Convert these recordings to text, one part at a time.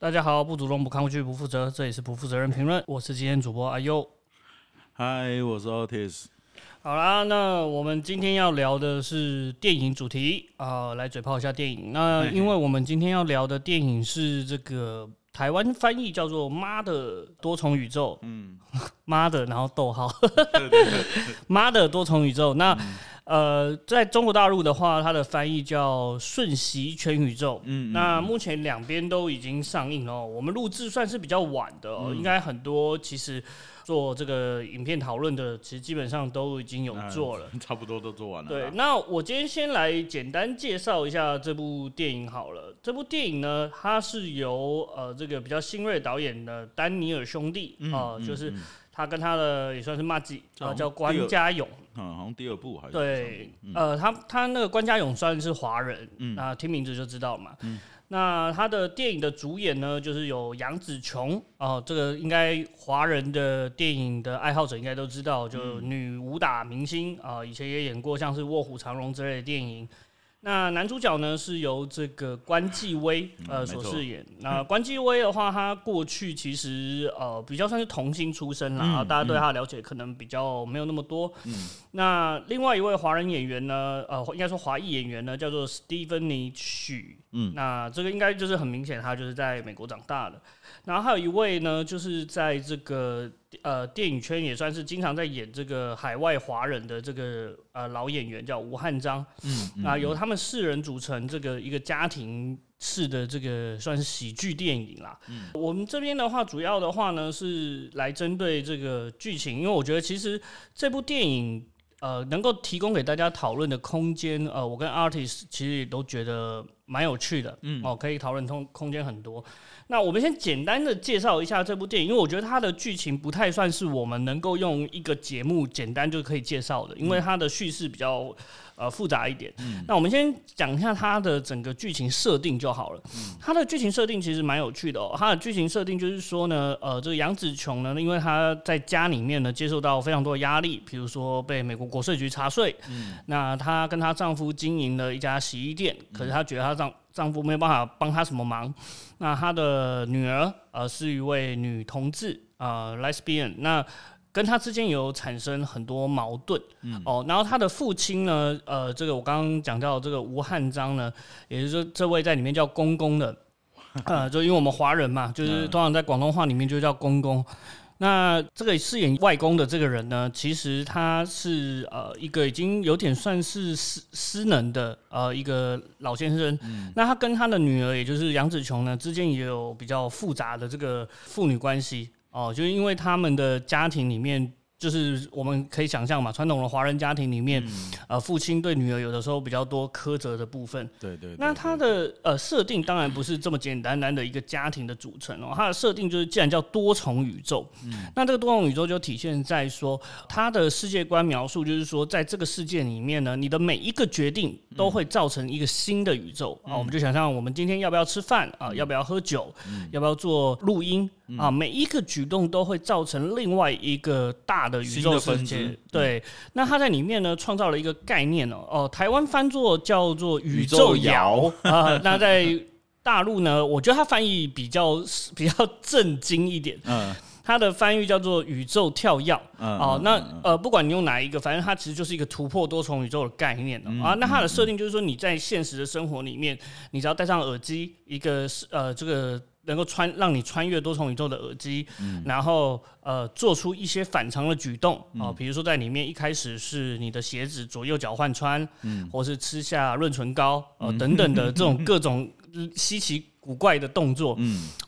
大家好，不主动、不抗拒、不负责，这里是不负责任评论。我是今天主播阿优。嗨，我是 Otis。好啦，那我们今天要聊的是电影主题啊，来嘴炮一下电影。那因为我们今天要聊的电影是这个台湾翻译叫做《妈的多重宇宙》。嗯，妈的，然后逗号，妈的多重宇宙。那呃，在中国大陆的话，它的翻译叫《瞬息全宇宙》。嗯，那目前两边都已经上映了。我们录制算是比较晚的，应该很多其实。做这个影片讨论的，其实基本上都已经有做了，差不多都做完了。对，那我今天先来简单介绍一下这部电影好了。这部电影呢，它是由呃这个比较新锐导演的丹尼尔兄弟啊，就是他跟他的也算是骂吉啊，叫关家勇。嗯，好像第二部还是对，呃，他他那个关家勇算是华人，嗯那听名字就知道了嘛。那他的电影的主演呢，就是有杨紫琼哦，这个应该华人的电影的爱好者应该都知道，就女武打明星啊，以前也演过像是《卧虎藏龙》之类的电影。那男主角呢是由这个关继威呃所饰演。那关继威的话，他过去其实呃比较算是童星出身啦，大家对他了解可能比较没有那么多。那另外一位华人演员呢，呃应该说华裔演员呢，叫做 Stephanie 许。嗯，那这个应该就是很明显，他就是在美国长大的。然后还有一位呢，就是在这个呃电影圈也算是经常在演这个海外华人的这个呃老演员，叫吴汉章。嗯，啊，由他们四人组成这个一个家庭式的这个算是喜剧电影啦。嗯，我们这边的话，主要的话呢是来针对这个剧情，因为我觉得其实这部电影。呃，能够提供给大家讨论的空间，呃，我跟 artist 其实也都觉得蛮有趣的，嗯，哦，可以讨论空空间很多。那我们先简单的介绍一下这部电影，因为我觉得它的剧情不太算是我们能够用一个节目简单就可以介绍的，因为它的叙事比较。呃，复杂一点。那我们先讲一下它的整个剧情设定就好了。它的剧情设定其实蛮有趣的哦。它的剧情设定就是说呢，呃，这个杨紫琼呢，因为她在家里面呢接受到非常多的压力，比如说被美国国税局查税。嗯。那她跟她丈夫经营了一家洗衣店，可是她觉得她丈丈夫没有办法帮她什么忙。那她的女儿呃是一位女同志啊，lesbian。那跟他之间有产生很多矛盾，哦，然后他的父亲呢，呃，这个我刚刚讲到这个吴汉章呢，也就是说这位在里面叫公公的，呃，就因为我们华人嘛，就是通常在广东话里面就叫公公。那这个饰演外公的这个人呢，其实他是呃一个已经有点算是失失能的呃一个老先生。那他跟他的女儿，也就是杨紫琼呢，之间也有比较复杂的这个父女关系。哦，就是因为他们的家庭里面。就是我们可以想象嘛，传统的华人家庭里面，呃，父亲对女儿有的时候比较多苛责的部分。对对。那他的呃设定当然不是这么简单单的一个家庭的组成哦，它的设定就是既然叫多重宇宙，那这个多重宇宙就体现在说它的世界观描述就是说，在这个世界里面呢，你的每一个决定都会造成一个新的宇宙啊。我们就想象我们今天要不要吃饭啊，要不要喝酒，要不要做录音啊，每一个举动都会造成另外一个大。的宇宙分界，对，那他在里面呢创造了一个概念哦，哦，台湾翻作叫做宇宙摇啊，那在大陆呢，我觉得他翻译比较比较震惊一点，嗯，他的翻译叫做宇宙跳跃，哦，那呃，不管你用哪一个，反正它其实就是一个突破多重宇宙的概念啊，那它的设定就是说你在现实的生活里面，你只要戴上耳机，一个是呃这个。能够穿让你穿越多重宇宙的耳机，然后呃做出一些反常的举动啊，比如说在里面一开始是你的鞋子左右脚换穿，或是吃下润唇膏呃等等的这种各种稀奇古怪的动作，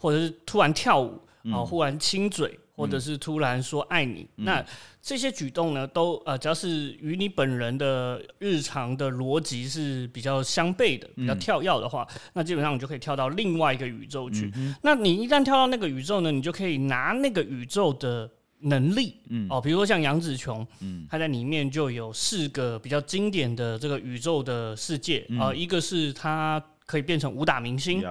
或者是突然跳舞啊，忽然亲嘴。或者是突然说爱你，那这些举动呢，都呃，只要是与你本人的日常的逻辑是比较相悖的、比较跳跃的话，那基本上你就可以跳到另外一个宇宙去。那你一旦跳到那个宇宙呢，你就可以拿那个宇宙的能力，哦，比如说像杨紫琼，嗯，她在里面就有四个比较经典的这个宇宙的世界啊，一个是她可以变成武打明星。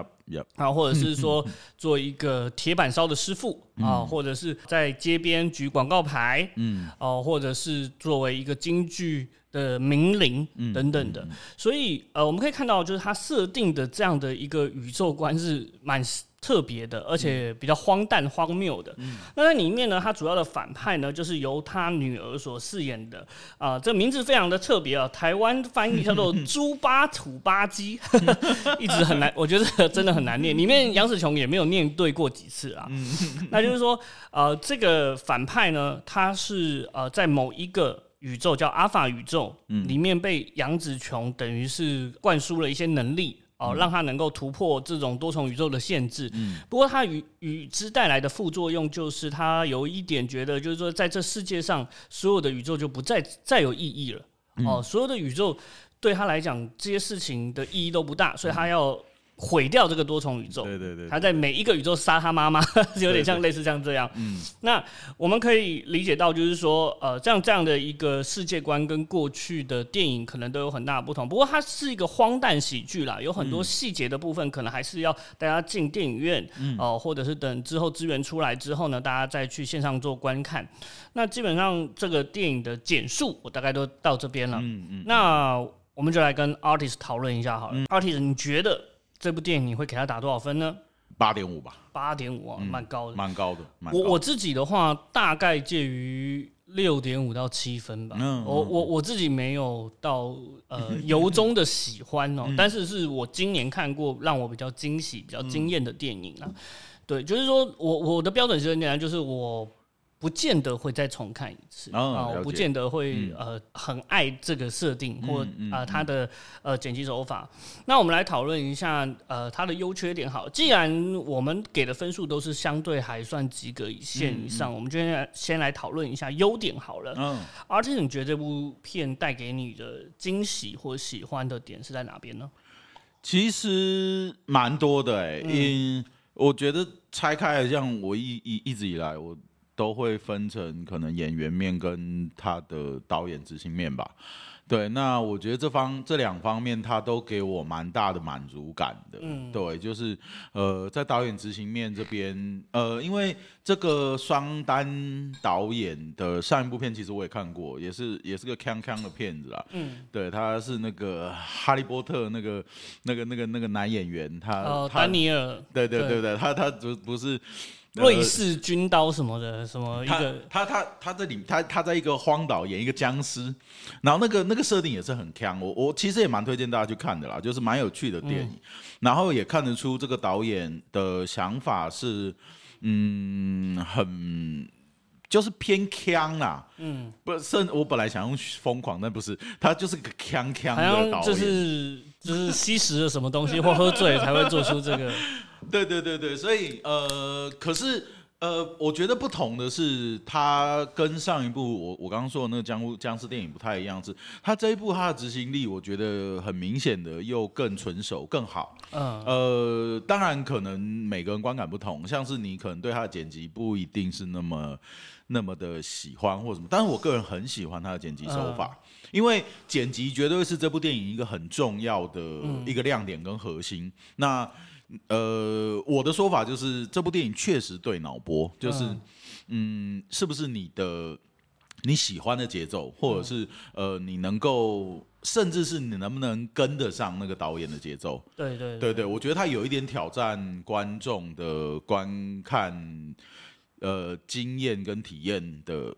啊，或者是 说做一个铁板烧的师傅啊，或者是在街边举广告牌，嗯，哦，或者是作为一个京剧的名伶等等的。所以，呃，我们可以看到，就是他设定的这样的一个宇宙观是蛮特别的，而且比较荒诞荒谬的。那在里面呢，他主要的反派呢，就是由他女儿所饰演的啊，这名字非常的特别啊，台湾翻译叫做 猪八土巴基，一直很难，我觉得真的很难念。里面杨子琼也没有念对过几次啊。那就是说，呃，这个反派呢，他是呃在某一个宇宙叫阿法宇宙里面被杨紫琼等于是灌输了一些能力。哦，让他能够突破这种多重宇宙的限制。嗯，不过他与与之带来的副作用就是他有一点觉得，就是说在这世界上所有的宇宙就不再再有意义了。哦，所有的宇宙对他来讲这些事情的意义都不大，所以他要。毁掉这个多重宇宙，对对对，他在每一个宇宙杀他妈妈，有点像类似像这样。嗯，那我们可以理解到，就是说，呃，这样这样的一个世界观跟过去的电影可能都有很大的不同。不过它是一个荒诞喜剧啦，有很多细节的部分可能还是要大家进电影院哦，或者是等之后资源出来之后呢，大家再去线上做观看。那基本上这个电影的简述我大概都到这边了。嗯嗯，那我们就来跟 artist 讨论一下好了。artist，你觉得？这部电影你会给他打多少分呢？八点五吧。八点五啊，蛮高的。蛮高的。我我自己的话，大概介于六点五到七分吧。嗯。我我我自己没有到呃 由衷的喜欢哦，但是是我今年看过让我比较惊喜、比较惊艳的电影啊。对，就是说我我的标准是很简单，就是我。不见得会再重看一次啊，不见得会呃很爱这个设定或啊它的呃剪辑手法。那我们来讨论一下呃它的优缺点。好，既然我们给的分数都是相对还算及格一线以上，我们就先先来讨论一下优点好了。嗯，而且你觉得这部片带给你的惊喜或喜欢的点是在哪边呢？其实蛮多的哎，嗯，我觉得拆开，像我一一一直以来我。都会分成可能演员面跟他的导演执行面吧，对，那我觉得这方这两方面他都给我蛮大的满足感的，嗯，对，就是呃在导演执行面这边，呃，因为这个双单导演的上一部片其实我也看过，也是也是个锵锵的片子啊，嗯，对，他是那个哈利波特那个那个那个那个男演员，他丹尼尔，对对对。对，他他不不是。瑞士军刀什么的，什么一个他他他这里他他在一个荒岛演一个僵尸，然后那个那个设定也是很强，我我其实也蛮推荐大家去看的啦，就是蛮有趣的电影，然后也看得出这个导演的想法是嗯很就是偏强啦，嗯，不是我本来想用疯狂，但不是他就是个强强的导演，就是就是吸食了什么东西或喝醉才会做出这个。对对对对，所以呃，可是呃，我觉得不同的是，它跟上一部我我刚刚说的那个僵僵尸电影不太一样，是它这一部它的执行力，我觉得很明显的又更纯熟更好。嗯，呃，当然可能每个人观感不同，像是你可能对它的剪辑不一定是那么那么的喜欢或什么，但是我个人很喜欢它的剪辑手法，因为剪辑绝对是这部电影一个很重要的一个亮点跟核心。那呃，我的说法就是，这部电影确实对脑波，就是，嗯，是不是你的你喜欢的节奏，或者是呃，你能够，甚至是你能不能跟得上那个导演的节奏？对对对对，我觉得他有一点挑战观众的观看呃经验跟体验的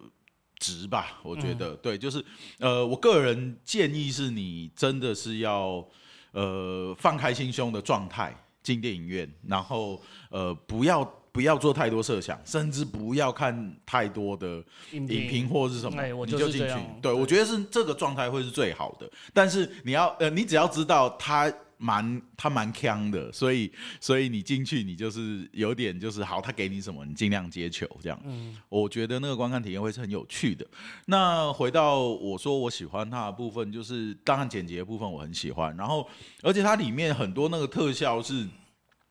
值吧。我觉得对，就是呃，我个人建议是你真的是要呃放开心胸的状态。进电影院，然后呃，不要不要做太多设想，甚至不要看太多的影评或是什么，你就进去。对，我觉得是这个状态会是最好的。但是你要呃，你只要知道他蛮他蛮强的，所以所以你进去你就是有点就是好，他给你什么你尽量接球这样。嗯，我觉得那个观看体验会是很有趣的。那回到我说我喜欢它的部分，就是当然剪辑的部分我很喜欢，然后而且它里面很多那个特效是。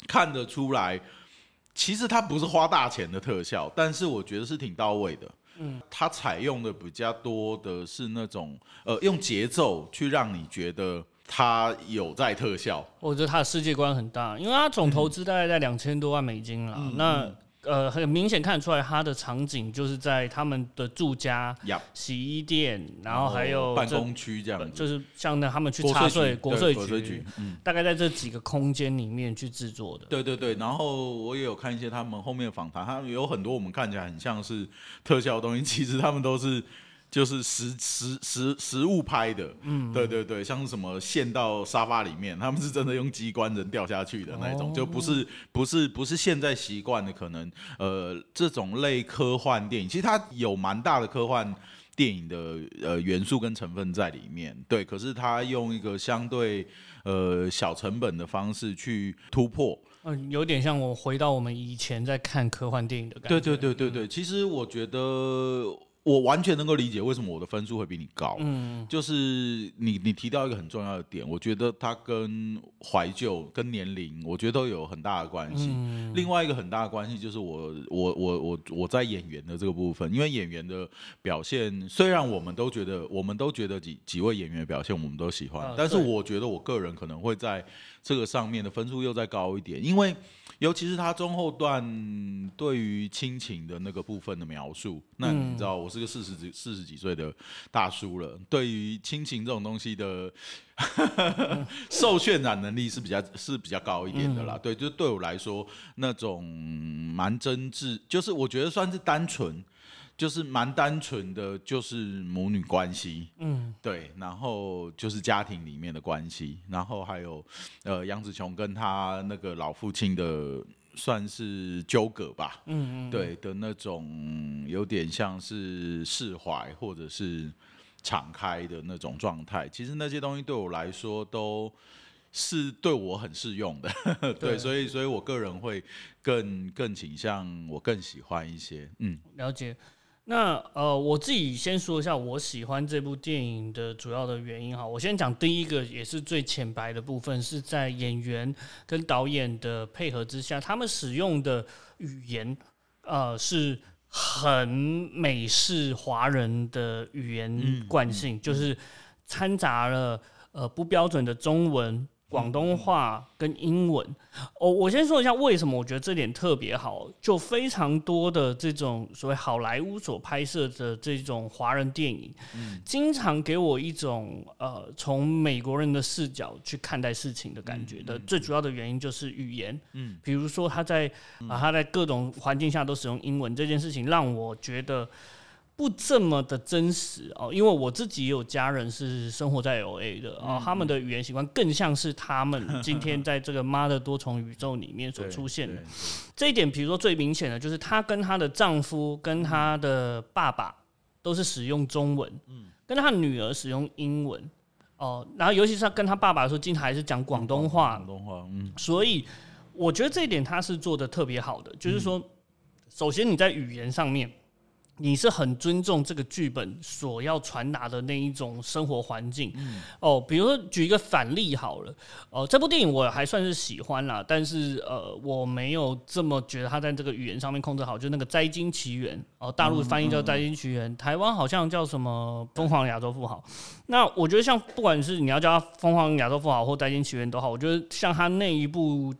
看得出来，其实它不是花大钱的特效，但是我觉得是挺到位的。嗯，它采用的比较多的是那种呃，用节奏去让你觉得它有在特效。我觉得它的世界观很大，因为它总投资大概在两千多万美金了。那呃，很明显看得出来，它的场景就是在他们的住家、洗衣店，然后还有办公区这样，就是像那他们去查税国税局，嗯，大概在这几个空间里面去制作的。对对对，然后我也有看一些他们后面的访谈，他们有很多我们看起来很像是特效的东西，其实他们都是。就是实实实实物拍的，嗯，对对对，像什么陷到沙发里面，他们是真的用机关人掉下去的那种，就不是不是不是现在习惯的可能，呃，这种类科幻电影，其实它有蛮大的科幻电影的呃元素跟成分在里面，对，可是它用一个相对呃小成本的方式去突破，嗯，有点像我回到我们以前在看科幻电影的感觉，对对对对对，其实我觉得。我完全能够理解为什么我的分数会比你高，嗯，就是你你提到一个很重要的点，我觉得它跟怀旧、跟年龄，我觉得都有很大的关系。另外一个很大的关系就是我我我我我在演员的这个部分，因为演员的表现，虽然我们都觉得我们都觉得几几位演员的表现我们都喜欢，但是我觉得我个人可能会在这个上面的分数又再高一点，因为。尤其是他中后段对于亲情的那个部分的描述，那你知道我是个四十几四十几岁的大叔了，对于亲情这种东西的 受渲染能力是比较是比较高一点的啦。对，就对我来说，那种蛮真挚，就是我觉得算是单纯。就是蛮单纯的，就是母女关系，嗯，对，然后就是家庭里面的关系，然后还有呃杨子琼跟他那个老父亲的算是纠葛吧，嗯嗯，对的那种有点像是释怀或者是敞开的那种状态，其实那些东西对我来说都是对我很适用的，对，所以所以我个人会更更倾向我更喜欢一些，嗯，了解。那呃，我自己先说一下我喜欢这部电影的主要的原因哈。我先讲第一个，也是最浅白的部分，是在演员跟导演的配合之下，他们使用的语言呃是很美式华人的语言惯性，就是掺杂了呃不标准的中文。广东话跟英文，哦，我先说一下为什么我觉得这点特别好，就非常多的这种所谓好莱坞所拍摄的这种华人电影，嗯，经常给我一种呃从美国人的视角去看待事情的感觉的。最主要的原因就是语言，嗯，比如说他在啊他在各种环境下都使用英文这件事情，让我觉得。不这么的真实哦，因为我自己也有家人是生活在 L A 的啊，他们的语言习惯更像是他们 今天在这个妈的多重宇宙里面所出现的。这一点，比如说最明显的就是她跟她的丈夫跟她的爸爸都是使用中文，嗯，跟她女儿使用英文哦，然后尤其是她跟她爸爸的时候，经常还是讲广东话，广东话，嗯，所以我觉得这一点她是做的特别好的，就是说，首先你在语言上面。你是很尊重这个剧本所要传达的那一种生活环境，哦，比如说举一个反例好了，哦，这部电影我还算是喜欢啦，但是呃，我没有这么觉得他在这个语言上面控制好，就那个《摘金奇缘》哦，大陆翻译叫《摘金奇缘》，台湾好像叫什么《疯狂亚洲富豪》。那我觉得像不管是你要叫他《疯狂亚洲富豪》或《摘金奇缘》都好，我觉得像他那一部。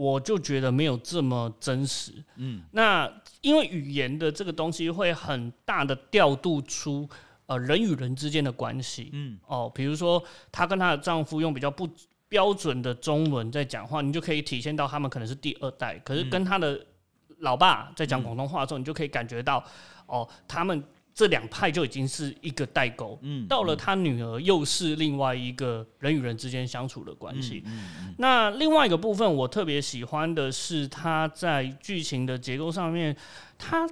我就觉得没有这么真实，嗯，那因为语言的这个东西会很大的调度出呃人与人之间的关系，嗯，哦，比如说她跟她的丈夫用比较不标准的中文在讲话，你就可以体现到他们可能是第二代，可是跟她的老爸在讲广东话的时候，你就可以感觉到哦他们。这两派就已经是一个代沟，嗯，到了他女儿又是另外一个人与人之间相处的关系。那另外一个部分，我特别喜欢的是他在剧情的结构上面，他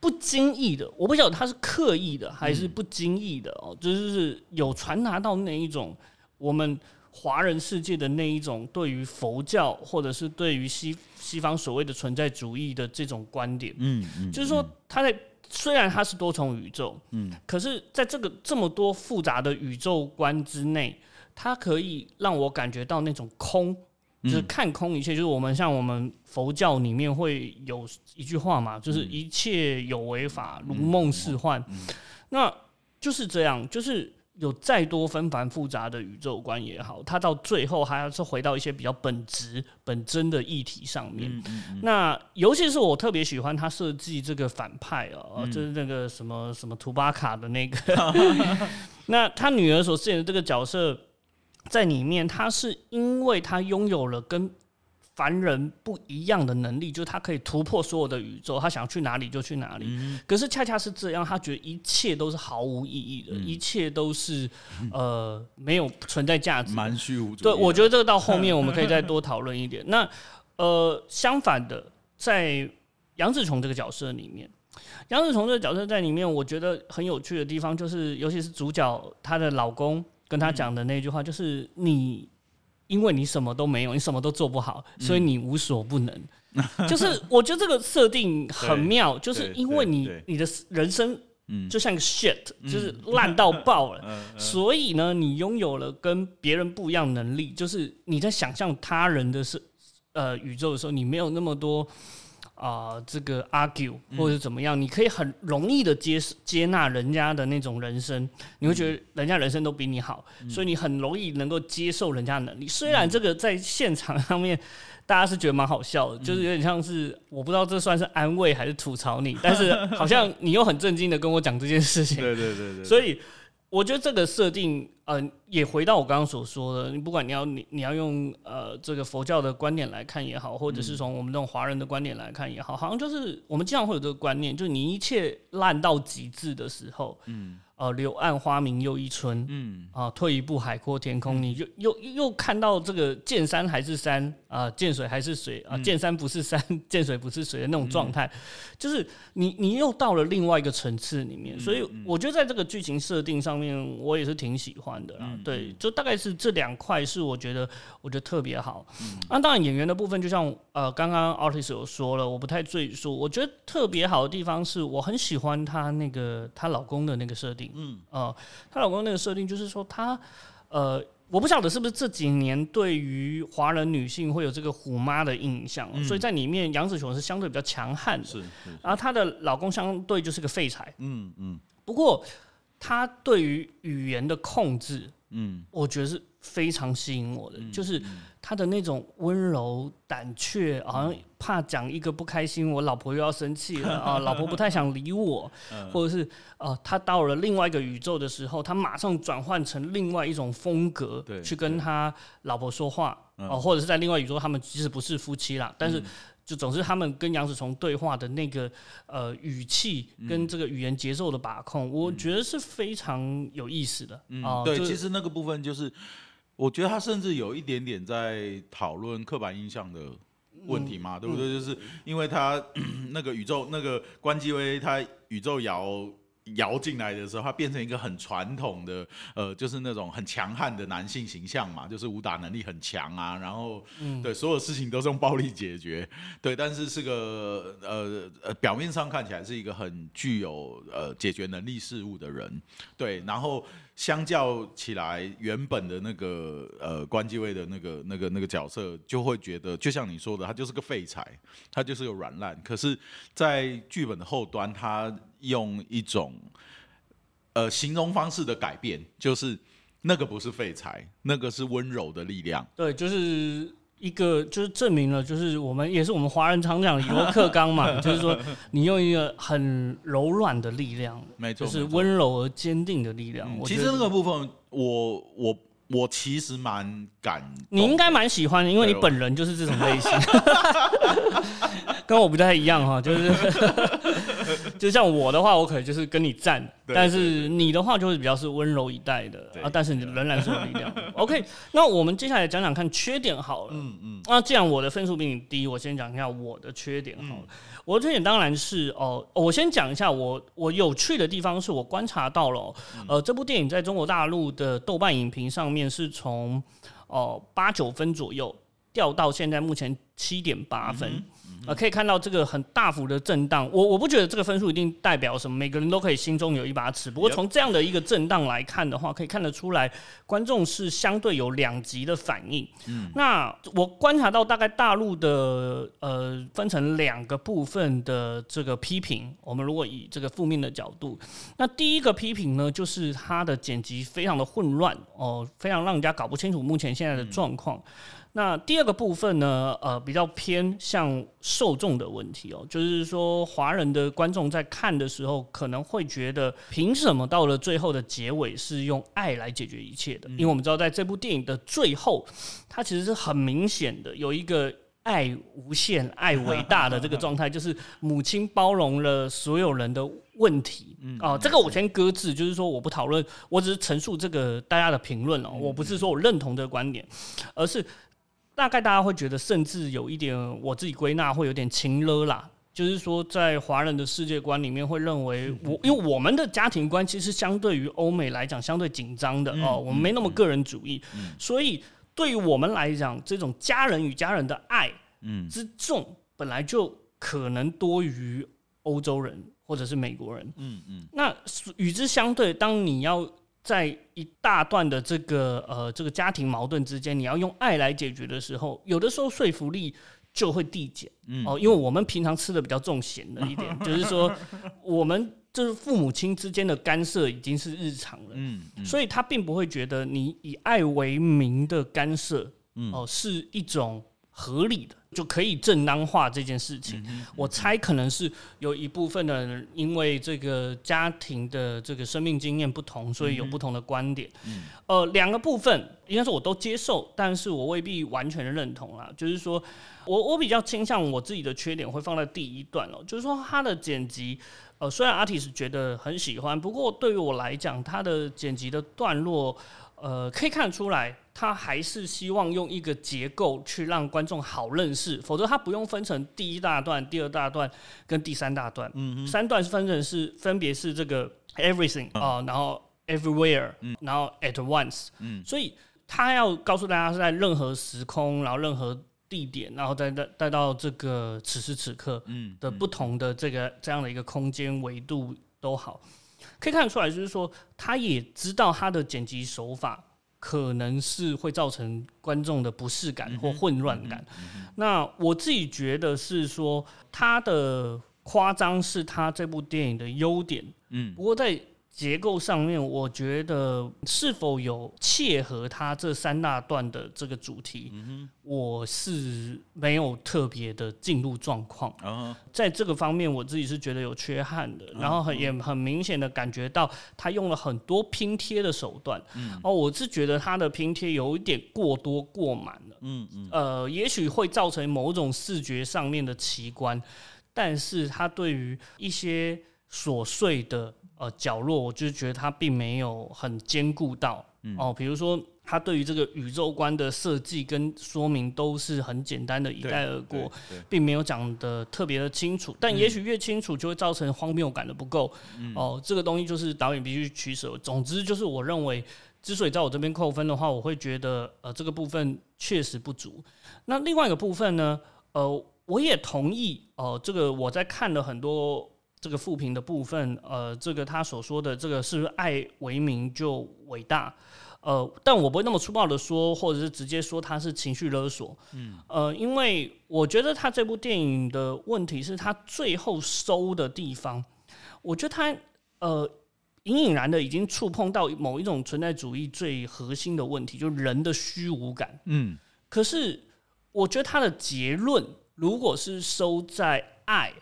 不经意的，我不晓得他是刻意的还是不经意的哦，就是有传达到那一种我们华人世界的那一种对于佛教或者是对于西西方所谓的存在主义的这种观点。嗯嗯，就是说他在。虽然它是多重宇宙，嗯，可是在这个这么多复杂的宇宙观之内，它可以让我感觉到那种空，就是看空一切。就是我们像我们佛教里面会有一句话嘛，就是一切有为法，如梦似幻。那就是这样，就是有再多纷繁复杂的宇宙观也好，它到最后还是回到一些比较本质、本真的议题上面。那尤其是我特别喜欢他设计这个反派哦，就是那个什么什么图巴卡的那个。那他女儿所饰演的这个角色，在里面，他是因为他拥有了跟。凡人不一样的能力，就是他可以突破所有的宇宙，他想去哪里就去哪里。可是恰恰是这样，他觉得一切都是毫无意义的，一切都是呃没有存在价值，蛮虚无。对，我觉得这个到后面我们可以再多讨论一点。那呃，相反的，在杨紫琼这个角色里面，杨紫琼这个角色在里面，我觉得很有趣的地方，就是尤其是主角她的老公跟她讲的那句话，就是你。因为你什么都没有，你什么都做不好，所以你无所不能。就是我觉得这个设定很妙，就是因为你你的人生就像个 shit，就是烂到爆了，所以呢，你拥有了跟别人不一样能力，就是你在想象他人的是呃宇宙的时候，你没有那么多。啊，这个 argue 或者怎么样，你可以很容易的接接纳人家的那种人生，你会觉得人家人生都比你好，所以你很容易能够接受人家的能力。虽然这个在现场上面大家是觉得蛮好笑的，就是有点像是我不知道这算是安慰还是吐槽你，但是好像你又很震惊的跟我讲这件事情。对对对对，所以。我觉得这个设定，呃，也回到我刚刚所说的，你不管你要你你要用呃这个佛教的观点来看也好，或者是从我们这种华人的观点来看也好，好像就是我们经常会有这个观念，就是你一切烂到极致的时候，嗯。呃，柳暗花明又一村，嗯，啊，退一步海阔天空，你就又又看到这个见山还是山啊，见水还是水啊，见山不是山，见水不是水的那种状态，就是你你又到了另外一个层次里面，所以我觉得在这个剧情设定上面，我也是挺喜欢的啦。对，就大概是这两块是我觉得我觉得特别好。那当然演员的部分，就像呃刚刚 artist 有说了，我不太赘述。我觉得特别好的地方是我很喜欢她那个她老公的那个设定。嗯，呃，她老公那个设定就是说，她，呃，我不晓得是不是这几年对于华人女性会有这个虎妈的印象，所以在里面杨紫琼是相对比较强悍的，是，然后她的老公相对就是个废柴，嗯嗯，不过她对于语言的控制，嗯，我觉得是。非常吸引我的，就是他的那种温柔胆怯，好像怕讲一个不开心，我老婆又要生气了 啊，老婆不太想理我，或者是呃，他到了另外一个宇宙的时候，他马上转换成另外一种风格，去跟他老婆说话哦，或者是在另外宇宙，他们即使不是夫妻啦，但是就总是他们跟杨子虫对话的那个呃语气跟这个语言节奏的把控，我觉得是非常有意思的啊。对，其实那个部分就是。我觉得他甚至有一点点在讨论刻板印象的问题嘛，对不对？就是因为他 那个宇宙那个关机威，他宇宙摇摇进来的时候，他变成一个很传统的呃，就是那种很强悍的男性形象嘛，就是武打能力很强啊，然后对所有事情都是用暴力解决，对，但是是个呃呃表面上看起来是一个很具有呃解决能力事物的人，对，然后。相较起来，原本的那个呃关继位的那个那个那个角色，就会觉得就像你说的，他就是个废材，他就是个软烂。可是，在剧本的后端，他用一种呃形容方式的改变，就是那个不是废材，那个是温柔的力量。对，就是。一个就是证明了，就是我们也是我们华人常讲的“罗克刚”嘛，就是说你用一个很柔软的力量，没错，就是温柔而坚定的力量。其实那个部分，我我我其实蛮感，你应该蛮喜欢的，因为你本人就是这种类型，跟我不太一样哈，就是。就像我的话，我可能就是跟你战，但是你的话就是比较是温柔以待的啊，但是你仍然是有力量。OK，那我们接下来讲讲看缺点好了。嗯嗯。那既然我的分数比你低，我先讲一下我的缺点好了。我的缺点当然是哦，我先讲一下我我有趣的地方是我观察到了，呃，这部电影在中国大陆的豆瓣影评上面是从哦八九分左右掉到现在目前七点八分。呃，可以看到这个很大幅的震荡。我我不觉得这个分数一定代表什么，每个人都可以心中有一把尺。不过从这样的一个震荡来看的话，可以看得出来，观众是相对有两极的反应。嗯，那我观察到大概大陆的呃分成两个部分的这个批评。我们如果以这个负面的角度，那第一个批评呢，就是它的剪辑非常的混乱哦，非常让人家搞不清楚目前现在的状况。那第二个部分呢，呃，比较偏向受众的问题哦，就是说华人的观众在看的时候，可能会觉得，凭什么到了最后的结尾是用爱来解决一切的？因为我们知道，在这部电影的最后，它其实是很明显的有一个爱无限、爱伟大的这个 状态，就是母亲包容了所有人的问题。哦，这个我先搁置，就是说我不讨论，我只是陈述这个大家的评论哦，我不是说我认同这个观点，而是。大概大家会觉得，甚至有一点，我自己归纳会有点情勒啦，就是说，在华人的世界观里面，会认为我，因为我们的家庭观其实相对于欧美来讲相对紧张的哦，我们没那么个人主义，所以对于我们来讲，这种家人与家人的爱之重，本来就可能多于欧洲人或者是美国人。嗯嗯，那与之相对，当你要。在一大段的这个呃这个家庭矛盾之间，你要用爱来解决的时候，有的时候说服力就会递减。哦，因为我们平常吃的比较重咸的一点，就是说我们就是父母亲之间的干涉已经是日常了。嗯，所以他并不会觉得你以爱为名的干涉，哦，是一种合理的。就可以正当化这件事情。我猜可能是有一部分的人，因为这个家庭的这个生命经验不同，所以有不同的观点。呃，两个部分应该说我都接受，但是我未必完全认同啦。就是说我我比较倾向我自己的缺点会放在第一段哦，就是说他的剪辑，呃，虽然阿提是觉得很喜欢，不过对于我来讲，他的剪辑的段落，呃，可以看得出来。他还是希望用一个结构去让观众好认识，否则他不用分成第一大段、第二大段跟第三大段。嗯三段是分成是分别是这个 everything 啊，然后 everywhere，然后 at once。嗯，所以他要告诉大家是在任何时空，然后任何地点，然后再带带到这个此时此刻嗯的不同的这个这样的一个空间维度都好，可以看得出来，就是说他也知道他的剪辑手法。可能是会造成观众的不适感或混乱感。那我自己觉得是说，他的夸张是他这部电影的优点。嗯，不过在。结构上面，我觉得是否有切合它这三大段的这个主题，我是没有特别的进入状况。在这个方面，我自己是觉得有缺憾的。然后很也很明显的感觉到，他用了很多拼贴的手段。哦，我是觉得他的拼贴有一点过多过满了。嗯嗯，呃，也许会造成某种视觉上面的奇观，但是他对于一些琐碎的。呃，角落我就觉得它并没有很兼顾到哦，比如说它对于这个宇宙观的设计跟说明都是很简单的一带而过，并没有讲的特别的清楚。但也许越清楚就会造成荒谬感的不够哦，这个东西就是导演必须取舍。总之就是我认为，之所以在我这边扣分的话，我会觉得呃这个部分确实不足。那另外一个部分呢，呃，我也同意哦，这个我在看了很多。这个复评的部分，呃，这个他所说的这个是不是爱为名就伟大？呃，但我不会那么粗暴的说，或者是直接说他是情绪勒索。嗯，呃，因为我觉得他这部电影的问题是他最后收的地方，我觉得他呃隐隐然的已经触碰到某一种存在主义最核心的问题，就是人的虚无感。嗯，可是我觉得他的结论如果是收在爱。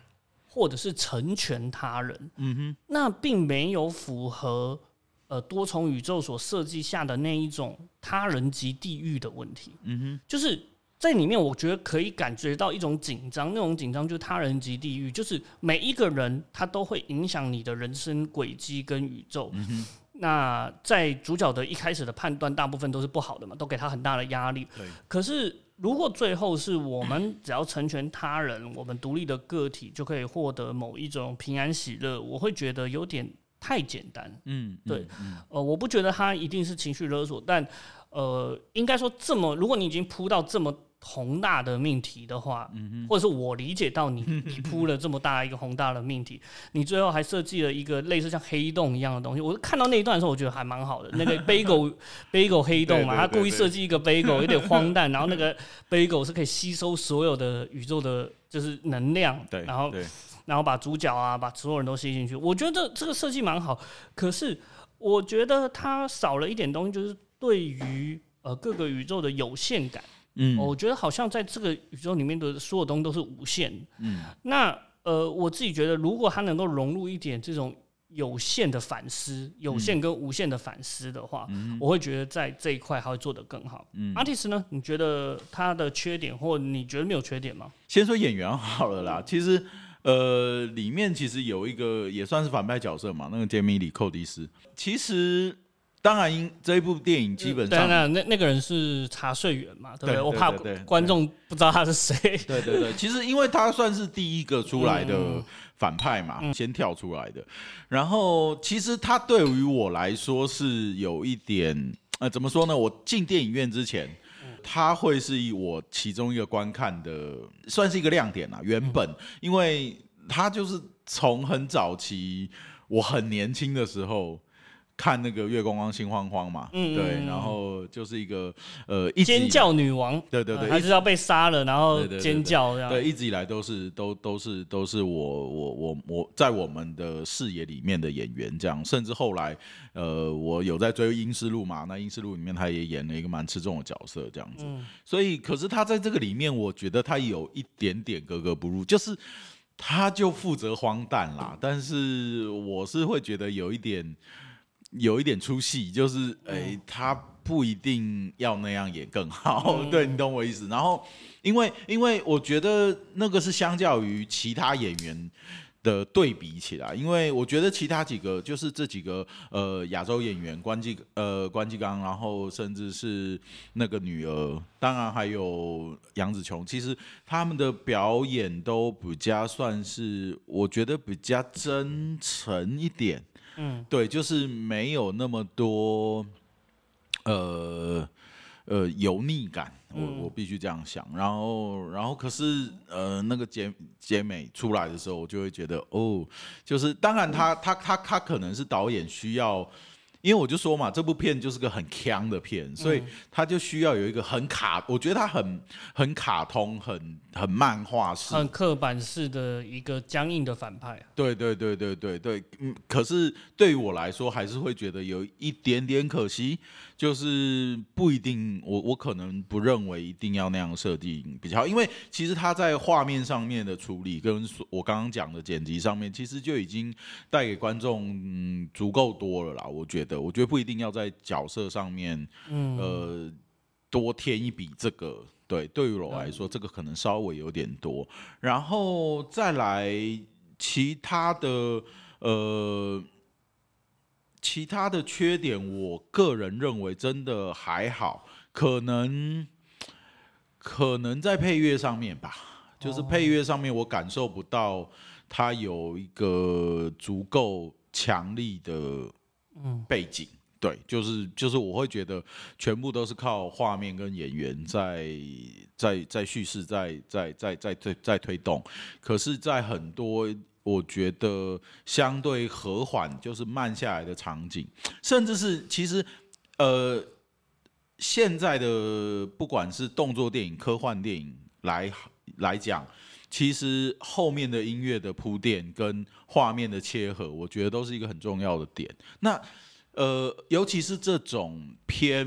或者是成全他人，嗯哼，那并没有符合呃多重宇宙所设计下的那一种他人及地狱的问题，嗯哼，就是在里面，我觉得可以感觉到一种紧张，那种紧张就是他人及地狱，就是每一个人他都会影响你的人生轨迹跟宇宙，嗯哼，那在主角的一开始的判断，大部分都是不好的嘛，都给他很大的压力，对，可是。如果最后是我们只要成全他人，我们独立的个体就可以获得某一种平安喜乐，我会觉得有点太简单。嗯，对，呃，我不觉得他一定是情绪勒索，但呃，应该说这么，如果你已经铺到这么宏大的命题的话，或者是我理解到你 你铺了这么大一个宏大的命题，你最后还设计了一个类似像黑洞一样的东西。我看到那一段的时候，我觉得还蛮好的。那个 bagel bagel 黑洞嘛，他故意设计一个 bagel，有点 荒诞。然后那个 bagel 是可以吸收所有的宇宙的，就是能量。对，然后然后把主角啊，把所有人都吸进去。我觉得这个设计蛮好，可是我觉得它少了一点东西，就是对于呃各个宇宙的有限感。嗯，我觉得好像在这个宇宙里面的所有东西都是无限。嗯，那呃，我自己觉得，如果它能够融入一点这种有限的反思、有限跟无限的反思的话，我会觉得在这一块还会做得更好。嗯，阿蒂斯呢？你觉得他的缺点，或你觉得没有缺点吗？先说演员好了啦，其实呃，里面其实有一个也算是反派角色嘛，那个杰米里寇迪斯，其实。当然，这一部电影基本上，那那个人是查税员嘛，对不对？我怕观众不知道他是谁。对对对，其实因为他算是第一个出来的反派嘛，先跳出来的。然后，其实他对于我来说是有一点，呃，怎么说呢？我进电影院之前，他会是我其中一个观看的，算是一个亮点啊。原本，因为他就是从很早期，我很年轻的时候。看那个月光光心慌慌嘛，嗯对，然后就是一个呃，尖叫女王，对对对，一直要被杀了，然后尖叫这样，对，一直以来都是都都是都是我我我我在我们的视野里面的演员这样，甚至后来呃，我有在追《英诗录》嘛，那《英诗录》里面他也演了一个蛮吃重的角色这样子，所以可是他在这个里面，我觉得他有一点点格格不入，就是他就负责荒诞啦，但是我是会觉得有一点。有一点出戏，就是诶，他不一定要那样演更好，对你懂我意思。然后，因为因为我觉得那个是相较于其他演员的对比起来，因为我觉得其他几个就是这几个呃亚洲演员关继呃关继刚，然后甚至是那个女儿，当然还有杨紫琼，其实他们的表演都比较算是我觉得比较真诚一点。嗯，对，就是没有那么多，呃呃油腻感，我我必须这样想。然后，然后可是，呃，那个杰杰美出来的时候，我就会觉得，哦，就是当然，他他他他可能是导演需要。因为我就说嘛，这部片就是个很强的片，所以它就需要有一个很卡，我觉得它很很卡通，很很漫画式、很刻板式的一个僵硬的反派。对对对对对对，嗯，可是对于我来说，还是会觉得有一点点可惜。就是不一定，我我可能不认为一定要那样设定比较好，因为其实他在画面上面的处理，跟我刚刚讲的剪辑上面，其实就已经带给观众足够多了啦。我觉得，我觉得不一定要在角色上面，嗯呃，多添一笔这个。对，对于我来说，这个可能稍微有点多。然后再来其他的，呃。其他的缺点，我个人认为真的还好，可能可能在配乐上面吧，就是配乐上面我感受不到它有一个足够强力的背景，对，就是就是我会觉得全部都是靠画面跟演员在在在叙事，在在在在在在推动，可是，在很多。我觉得相对和缓，就是慢下来的场景，甚至是其实，呃，现在的不管是动作电影、科幻电影来来讲，其实后面的音乐的铺垫跟画面的切合，我觉得都是一个很重要的点。那呃，尤其是这种偏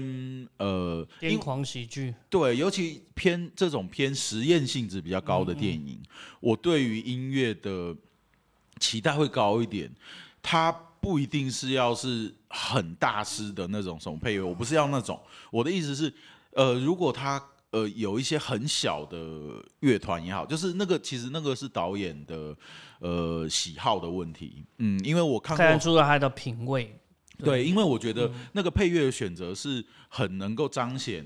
呃癫狂喜剧，对，尤其偏这种偏实验性质比较高的电影，我对于音乐的。期待会高一点，它不一定是要是很大师的那种什么配乐，我不是要那种。我的意思是，呃，如果他呃有一些很小的乐团也好，就是那个其实那个是导演的呃喜好的问题。嗯，因为我看看出了他的品味。对，因为我觉得那个配乐的选择是很能够彰显。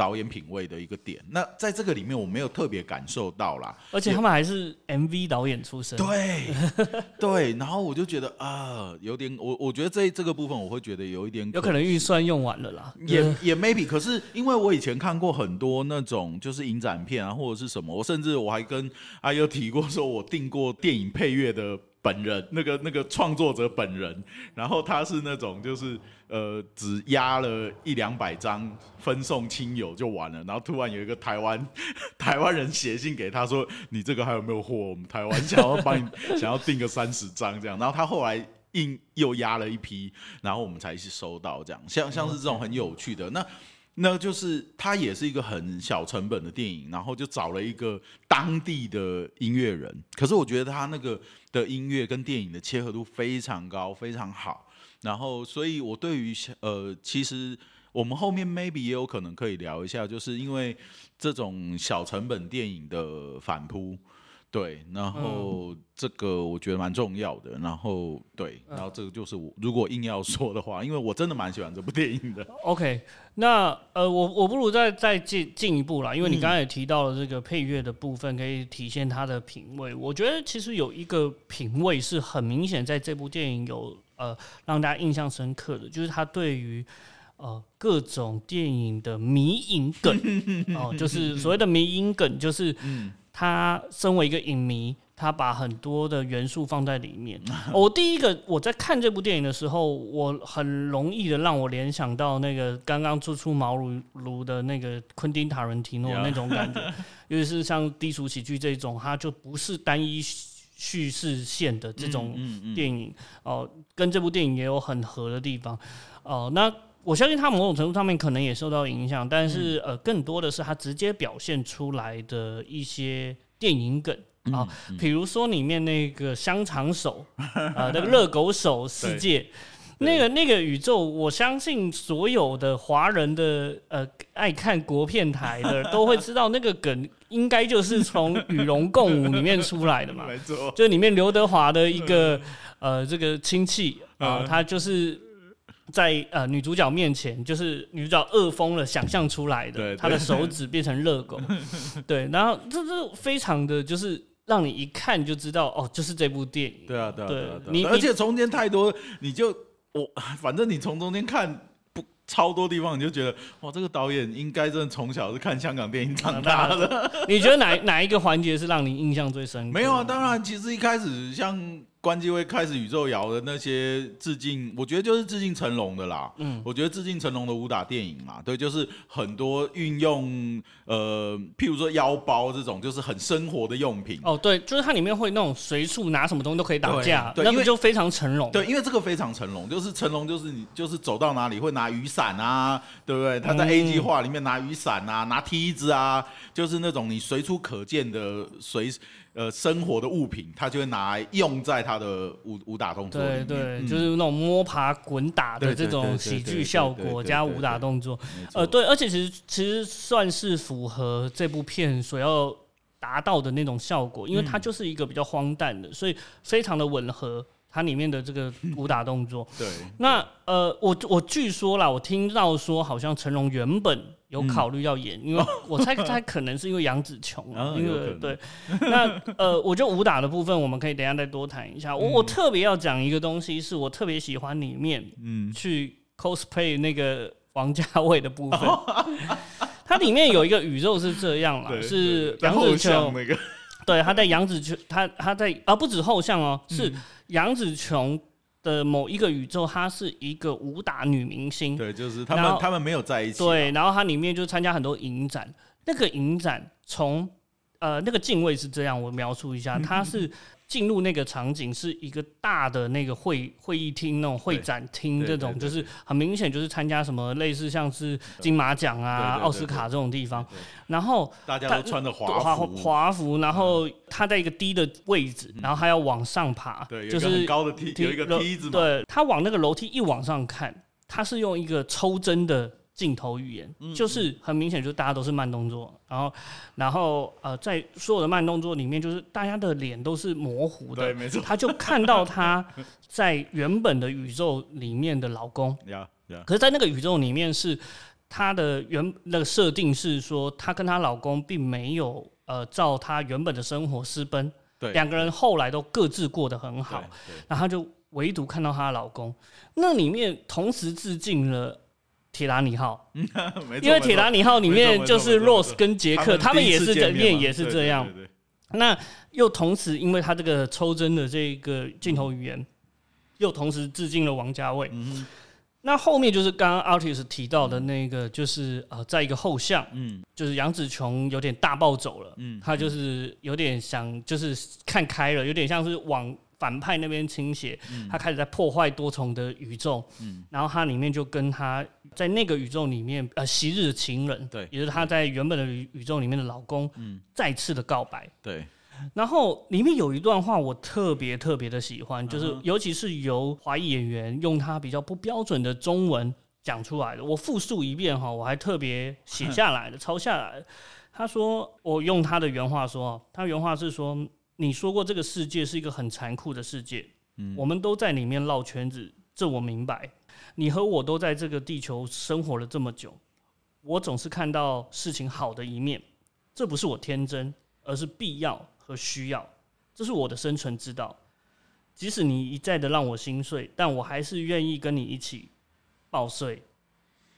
导演品味的一个点。那在这个里面，我没有特别感受到啦。而且他们还是 MV 导演出身。对对，然后我就觉得啊，有点我我觉得这这个部分我会觉得有一点有可能预算用完了啦，也 也 maybe。可是因为我以前看过很多那种就是影展片啊，或者是什么，我甚至我还跟阿优提过，说我订过电影配乐的。本人那个那个创作者本人，然后他是那种就是呃只压了一两百张分送亲友就完了，然后突然有一个台湾 台湾人写信给他说你这个还有没有货？我们台湾想要帮你 想要订个三十张这样，然后他后来硬又压了一批，然后我们才去收到这样，像像是这种很有趣的那。那就是他也是一个很小成本的电影，然后就找了一个当地的音乐人。可是我觉得他那个的音乐跟电影的切合度非常高，非常好。然后，所以我对于呃，其实我们后面 maybe 也有可能可以聊一下，就是因为这种小成本电影的反扑。对，然后这个我觉得蛮重要的，然后对，然后这个就是我如果硬要说的话，因为我真的蛮喜欢这部电影的。OK，那呃，我我不如再再进进一步啦，因为你刚才也提到了这个配乐的部分可以体现他的品味，我觉得其实有一个品味是很明显在这部电影有呃让大家印象深刻的，就是他对于呃各种电影的迷影梗 哦，就是所谓的迷影梗，就是嗯。他身为一个影迷，他把很多的元素放在里面。我第一个我在看这部电影的时候，我很容易的让我联想到那个刚刚初出茅庐的那个昆汀塔伦提诺那种感觉，尤其是像低俗喜剧这种，它就不是单一叙事线的这种电影哦，跟这部电影也有很合的地方哦。那我相信他某种程度上面可能也受到影响，但是呃，更多的是他直接表现出来的一些电影梗啊，比如说里面那个香肠手 啊，那个热狗手世界，那个那个宇宙，我相信所有的华人的呃爱看国片台的都会知道，那个梗应该就是从《与龙共舞》里面出来的嘛，没错，就里面刘德华的一个呃这个亲戚啊，他就是。在呃女主角面前，就是女主角饿疯了想象出来的，她的手指变成热狗，对，然后这这非常的就是让你一看就知道哦，就是这部电影。对啊，对啊，对啊，你而且中间太多，你就我反正你从中间看不超多地方，你就觉得哇，这个导演应该真的从小是看香港电影长大的。你觉得哪哪一个环节是让你印象最深？没有啊，当然，其实一开始像。关机会开始宇宙摇的那些致敬，我觉得就是致敬成龙的啦。嗯，我觉得致敬成龙的武打电影嘛，对，就是很多运用呃，譬如说腰包这种，就是很生活的用品。哦，对，就是它里面会那种随处拿什么东西都可以打架，对，因为就非常成龙。对，因为这个非常成龙，就是成龙就是你就是走到哪里会拿雨伞啊，对不对？他在 A 计划里面拿雨伞啊，拿梯子啊，就是那种你随处可见的随。呃，生活的物品，他就会拿来用在他的武武打动作对对，就是那种摸爬滚打的这种喜剧效果加武打动作。呃，对，而且其实其实算是符合这部片所要达到的那种效果，因为它就是一个比较荒诞的，所以非常的吻合它里面的这个 武打动作。对，那呃，我我据说啦，我听到说好像成龙原本。有考虑要演，因为 我猜猜可能是因为杨紫琼，因为对，那呃，我就武打的部分，我们可以等下再多谈一下。我我特别要讲一个东西，是我特别喜欢里面，嗯，去 cosplay 那个王家卫的部分。它里面有一个宇宙是这样了，是杨紫琼那个，对，他在杨紫琼，他他在啊，不止后巷哦，是杨紫琼。的某一个宇宙，她是一个武打女明星。对，就是他们，他们没有在一起。对，然后她里面就参加很多影展。那个影展从呃那个敬畏是这样，我描述一下，它是。进入那个场景是一个大的那个会会议厅，那种会展厅，这种就是很明显就是参加什么类似像是金马奖啊、奥斯卡这种地方。然后大家都穿着华服，华服，然后他在一个低的位置，然后他要往上爬，对就是高的梯，有一个梯子。对他往那个楼梯一往上看，他是用一个抽针的。镜头语言就是很明显，就是大家都是慢动作，然后，然后呃，在所有的慢动作里面，就是大家的脸都是模糊的，对，没错。他就看到他在原本的宇宙里面的老公，可是，在那个宇宙里面是她的原那个设定是说，她跟她老公并没有呃照她原本的生活私奔，对，两个人后来都各自过得很好，然后就唯独看到她老公，那里面同时致敬了铁达尼号，因为铁达尼号里面就是 Rose 跟杰克，他们也是里面也是这样。那又同时，因为他这个抽帧的这个镜头语言，又同时致敬了王家卫。那后面就是刚刚 Artist 提到的那个，就是呃，在一个后巷，嗯，就是杨紫琼有点大暴走了，嗯，他就是有点想，就是看开了，有点像是往反派那边倾斜，他开始在破坏多重的宇宙，嗯，然后他里面就跟他在那个宇宙里面，呃，昔日的情人，对，也是他在原本的宇宙里面的老公，嗯，再次的告白，对。然后里面有一段话我特别特别的喜欢，就是尤其是由华裔演员用他比较不标准的中文讲出来的。我复述一遍哈，我还特别写下来的，抄下来。他说：“我用他的原话说，他原话是说，你说过这个世界是一个很残酷的世界，嗯，我们都在里面绕圈子，这我明白。你和我都在这个地球生活了这么久，我总是看到事情好的一面，这不是我天真，而是必要。”和需要，这是我的生存之道。即使你一再的让我心碎，但我还是愿意跟你一起报税，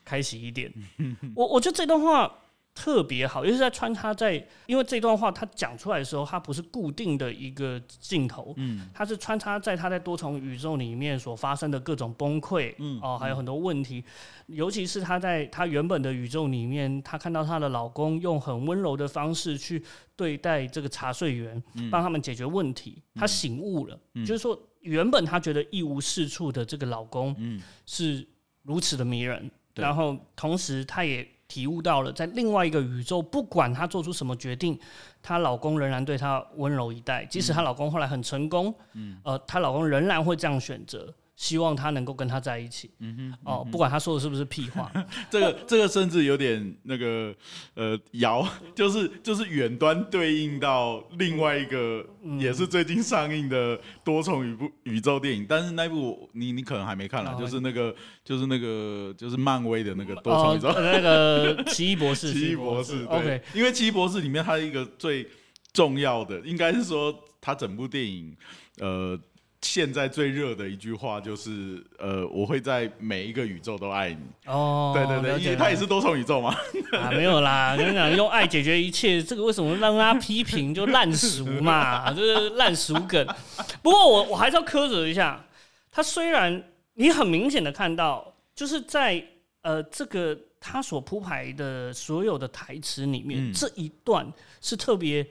开心一点。我我觉得这段话。特别好，也是在穿插在，因为这段话他讲出来的时候，它不是固定的一个镜头，嗯，它是穿插在他在多重宇宙里面所发生的各种崩溃，嗯，哦，还有很多问题，尤其是他在他原本的宇宙里面，他看到她的老公用很温柔的方式去对待这个茶税员，帮他们解决问题，他醒悟了，就是说原本他觉得一无是处的这个老公，嗯，是如此的迷人，然后同时他也。体悟到了，在另外一个宇宙，不管她做出什么决定，她老公仍然对她温柔以待。即使她老公后来很成功，嗯，呃，她老公仍然会这样选择。希望他能够跟他在一起。嗯哼，哦，不管他说的是不是屁话，这个这个甚至有点那个呃，遥，就是就是远端对应到另外一个，也是最近上映的多重宇部宇宙电影，但是那部你你可能还没看了，就是那个就是那个就是漫威的那个多重宇宙，那个 奇异博士，奇异博士，OK，因为奇异博士里面它一个最重要的，应该是说它整部电影，呃。现在最热的一句话就是，呃，我会在每一个宇宙都爱你。哦，对对对，因为他也是多重宇宙嘛。啊，没有啦，跟你讲，用爱解决一切，这个为什么让大家批评就烂熟嘛，就 是烂熟梗。不过我我还是要苛责一下，他虽然你很明显的看到，就是在呃这个他所铺排的所有的台词里面，这一段是特别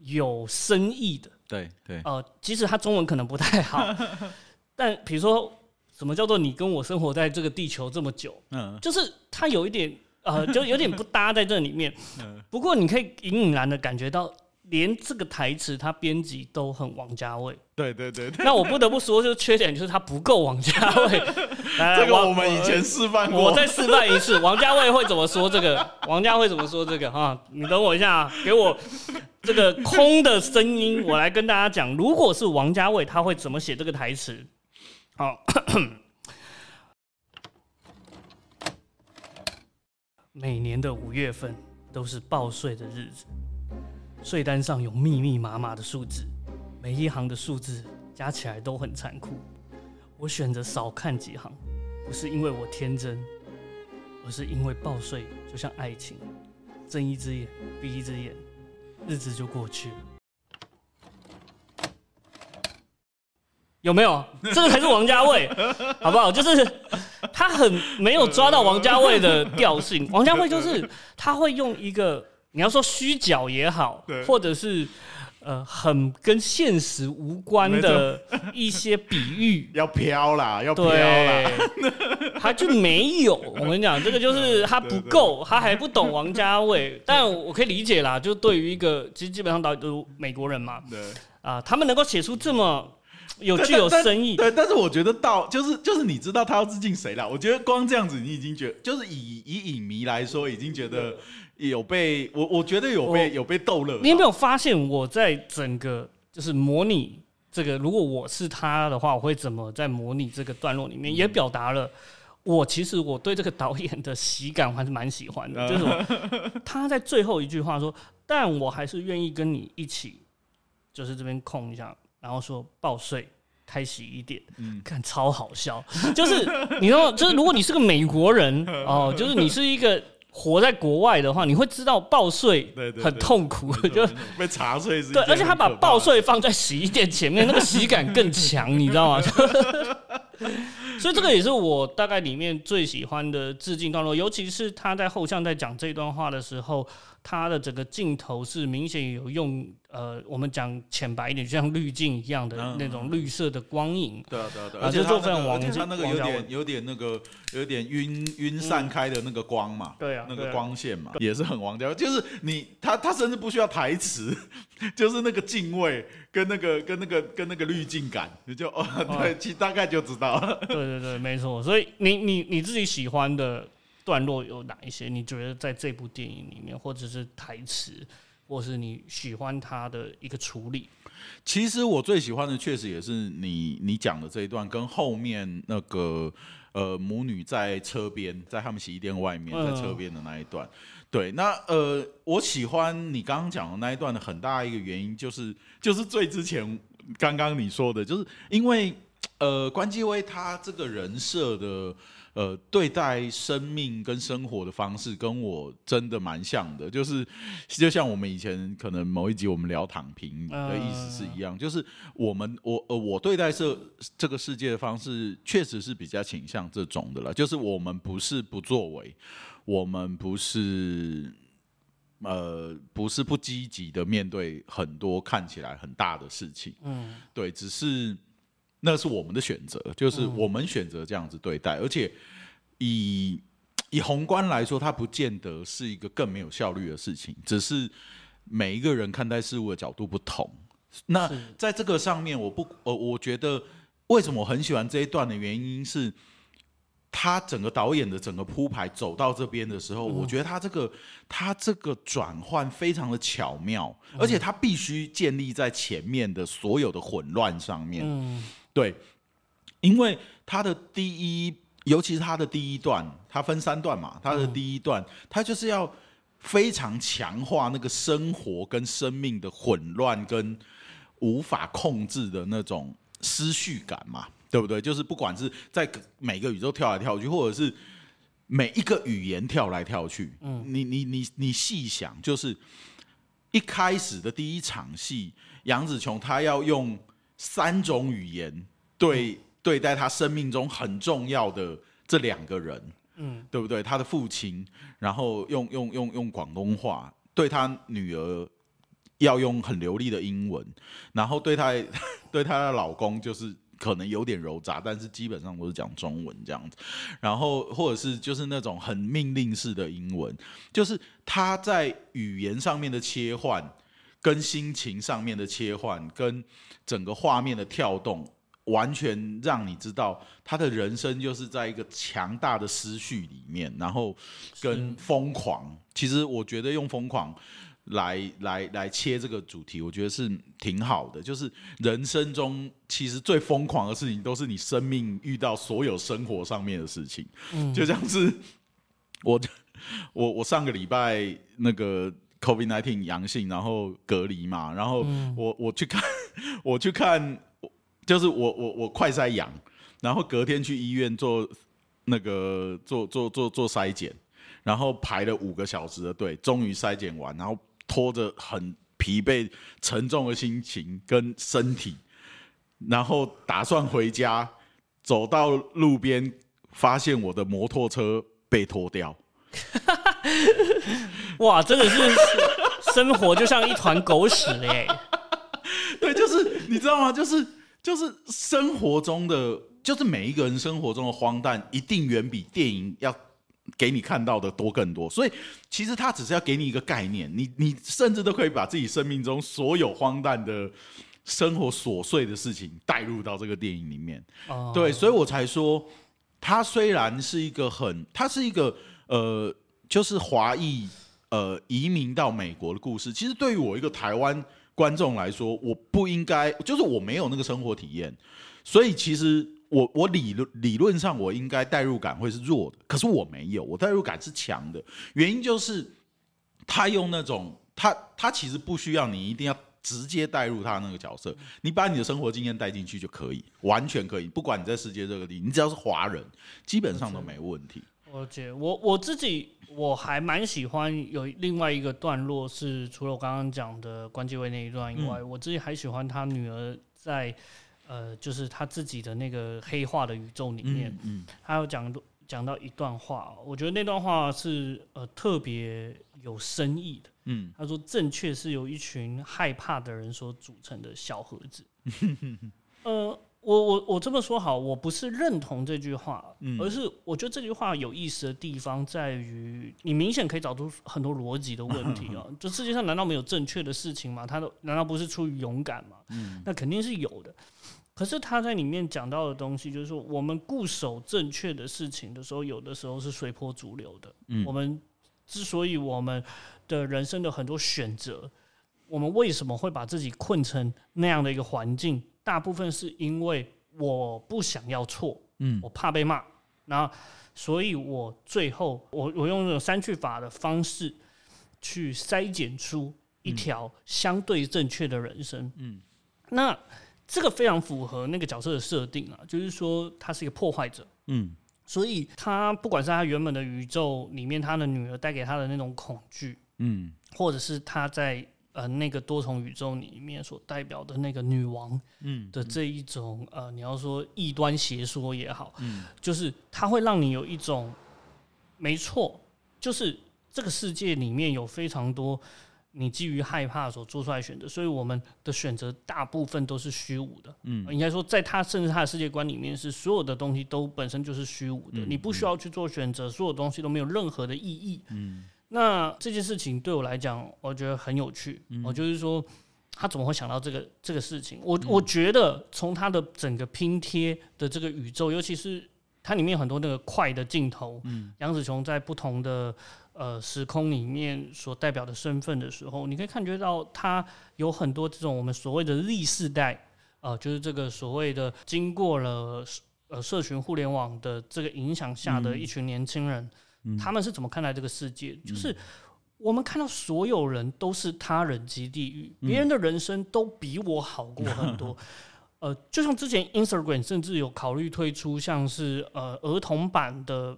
有深意的。对对，呃，即使他中文可能不太好，但比如说什么叫做你跟我生活在这个地球这么久，嗯，就是他有一点呃，就有点不搭在这里面。不过你可以隐隐然的感觉到，连这个台词他编辑都很王家卫。对对对，那我不得不说，就是缺点就是他不够王家卫。这个我们以前示范过，我再示范一次，王家卫会怎么说这个？王家卫怎么说这个？哈，你等我一下，啊给我。这个空的声音，我来跟大家讲。如果是王家卫，他会怎么写这个台词？好，每年的五月份都是报税的日子，税单上有密密麻麻的数字，每一行的数字加起来都很残酷。我选择少看几行，不是因为我天真，而是因为报税就像爱情，睁一只眼闭一只眼。日子就过去了，有没有？这个才是王家卫，好不好？就是他很没有抓到王家卫的调性。王家卫就是他会用一个你要说虚假也好，或者是。呃，很跟现实无关的一些比喻，要飘啦，要飘啦，他就没有。我跟你讲，这个就是他不够，他还不懂王家卫。但我可以理解啦，就对于一个其实基本上导演都美国人嘛，对啊，他们能够写出这么有具有深意。对，但是我觉得到就是就是你知道他要致敬谁了？我觉得光这样子，你已经觉得就是以以影迷来说，已经觉得。有被我，我觉得有被有被逗乐。你有没有发现，我在整个就是模拟这个，如果我是他的话，我会怎么在模拟这个段落里面也表达了我其实我对这个导演的喜感我还是蛮喜欢的，就是 他在最后一句话说：“但我还是愿意跟你一起，就是这边空一下，然后说报税。”开洗一点，嗯，看超好笑，就是你知道，就是如果你是个美国人 哦，就是你是一个活在国外的话，你会知道报税很痛苦，就被查税是对，而且他把报税放在洗衣店前面，那个喜感更强，你知道吗？所以这个也是我大概里面最喜欢的致敬段落，尤其是他在后巷在讲这段话的时候。他的整个镜头是明显有用，呃，我们讲浅白一点，就像滤镜一样的那种绿色的光影。对啊，对啊，对啊。而且做非常王，他那个有点有点那个有点晕晕散开的那个光嘛。对啊，那个光线嘛，也是很王家。就是你他他甚至不需要台词，就是那个敬畏跟那个跟那个跟那个滤镜感，你就哦，对，其实大概就知道。对对对，没错。所以你你你自己喜欢的。段落有哪一些？你觉得在这部电影里面，或者是台词，或是你喜欢他的一个处理？其实我最喜欢的，确实也是你你讲的这一段，跟后面那个呃母女在车边，在他们洗衣店外面，在车边的那一段。对，那呃，我喜欢你刚刚讲的那一段的很大一个原因，就是就是最之前刚刚你说的，就是因为呃关继威他这个人设的。呃，对待生命跟生活的方式跟我真的蛮像的，就是就像我们以前可能某一集我们聊躺平的意思是一样，就是我们我呃我对待这这个世界的方式确实是比较倾向这种的了，就是我们不是不作为，我们不是呃不是不积极的面对很多看起来很大的事情，嗯，对，只是。那是我们的选择，就是我们选择这样子对待，而且以以宏观来说，它不见得是一个更没有效率的事情，只是每一个人看待事物的角度不同。那在这个上面，我不呃，我觉得为什么我很喜欢这一段的原因是，他整个导演的整个铺排走到这边的时候，我觉得他这个他这个转换非常的巧妙，而且他必须建立在前面的所有的混乱上面。对，因为他的第一，尤其是他的第一段，他分三段嘛。他的第一段，他就是要非常强化那个生活跟生命的混乱跟无法控制的那种思绪感嘛，对不对？就是不管是在每个宇宙跳来跳去，或者是每一个语言跳来跳去，嗯，你你你你细想，就是一开始的第一场戏，杨紫琼她要用。三种语言对对待她生命中很重要的这两个人，嗯，对不对？她的父亲，然后用用用用广东话对她女儿，要用很流利的英文，然后对她 对她的老公就是可能有点揉杂，但是基本上都是讲中文这样子。然后或者是就是那种很命令式的英文，就是他在语言上面的切换。跟心情上面的切换，跟整个画面的跳动，完全让你知道他的人生就是在一个强大的思绪里面，然后跟疯狂。其实我觉得用疯狂来来来切这个主题，我觉得是挺好的。就是人生中其实最疯狂的事情，都是你生命遇到所有生活上面的事情。嗯，就像是我 我我上个礼拜那个。COVID nineteen 阳性，然后隔离嘛，然后我我去看，我去看，就是我我我快筛阳，然后隔天去医院做那个做做做做筛检，然后排了五个小时的队，终于筛检完，然后拖着很疲惫、沉重的心情跟身体，然后打算回家，走到路边，发现我的摩托车被拖掉。哇，真的是生活就像一团狗屎嘞！对，就是你知道吗？就是就是生活中的，就是每一个人生活中的荒诞，一定远比电影要给你看到的多更多。所以其实他只是要给你一个概念，你你甚至都可以把自己生命中所有荒诞的生活琐碎的事情带入到这个电影里面。对，所以我才说，他虽然是一个很，他是一个。呃，就是华裔呃移民到美国的故事。其实对于我一个台湾观众来说，我不应该，就是我没有那个生活体验，所以其实我我理论理论上我应该代入感会是弱的，可是我没有，我代入感是强的。原因就是他用那种他他其实不需要你一定要直接代入他那个角色，你把你的生活经验带进去就可以，完全可以。不管你在世界这个地，你只要是华人，基本上都没问题。我姐，我我自己我还蛮喜欢有另外一个段落是除了我刚刚讲的关继威那一段以外，我自己还喜欢他女儿在。呃，就是他自己的那个黑化的宇宙里面，嗯，他有讲讲到一段话，我觉得那段话是呃特别有深意的，嗯，他说正确是由一群害怕的人所组成的小盒子，呃。我我我这么说好，我不是认同这句话，而是我觉得这句话有意思的地方在于，你明显可以找出很多逻辑的问题啊。这世界上难道没有正确的事情吗？他都难道不是出于勇敢吗？嗯那肯定是有的。可是他在里面讲到的东西，就是说我们固守正确的事情的时候，有的时候是随波逐流的。我们之所以我们的人生的很多选择，我们为什么会把自己困成那样的一个环境？大部分是因为我不想要错，嗯，我怕被骂，那所以我最后我我用那种三去法的方式去筛减出一条相对正确的人生，嗯，那这个非常符合那个角色的设定啊，就是说他是一个破坏者，嗯，所以他不管是他原本的宇宙里面他的女儿带给他的那种恐惧，嗯，或者是他在。呃，那个多重宇宙里面所代表的那个女王，嗯，的这一种呃，你要说异端邪说也好，嗯，就是它会让你有一种，没错，就是这个世界里面有非常多你基于害怕所做出来选择，所以我们的选择大部分都是虚无的，嗯，应该说在他甚至他的世界观里面是所有的东西都本身就是虚无的，你不需要去做选择，所有东西都没有任何的意义，嗯。那这件事情对我来讲，我觉得很有趣。我就是说，他怎么会想到这个这个事情？我我觉得从他的整个拼贴的这个宇宙，尤其是它里面有很多那个快的镜头，杨紫琼在不同的呃时空里面所代表的身份的时候，你可以感觉到他有很多这种我们所谓的 Z 世代呃，就是这个所谓的经过了呃社群互联网的这个影响下的一群年轻人。他们是怎么看待这个世界？就是我们看到所有人都是他人及地狱，别人的人生都比我好过很多。呃，就像之前 Instagram 甚至有考虑推出像是呃儿童版的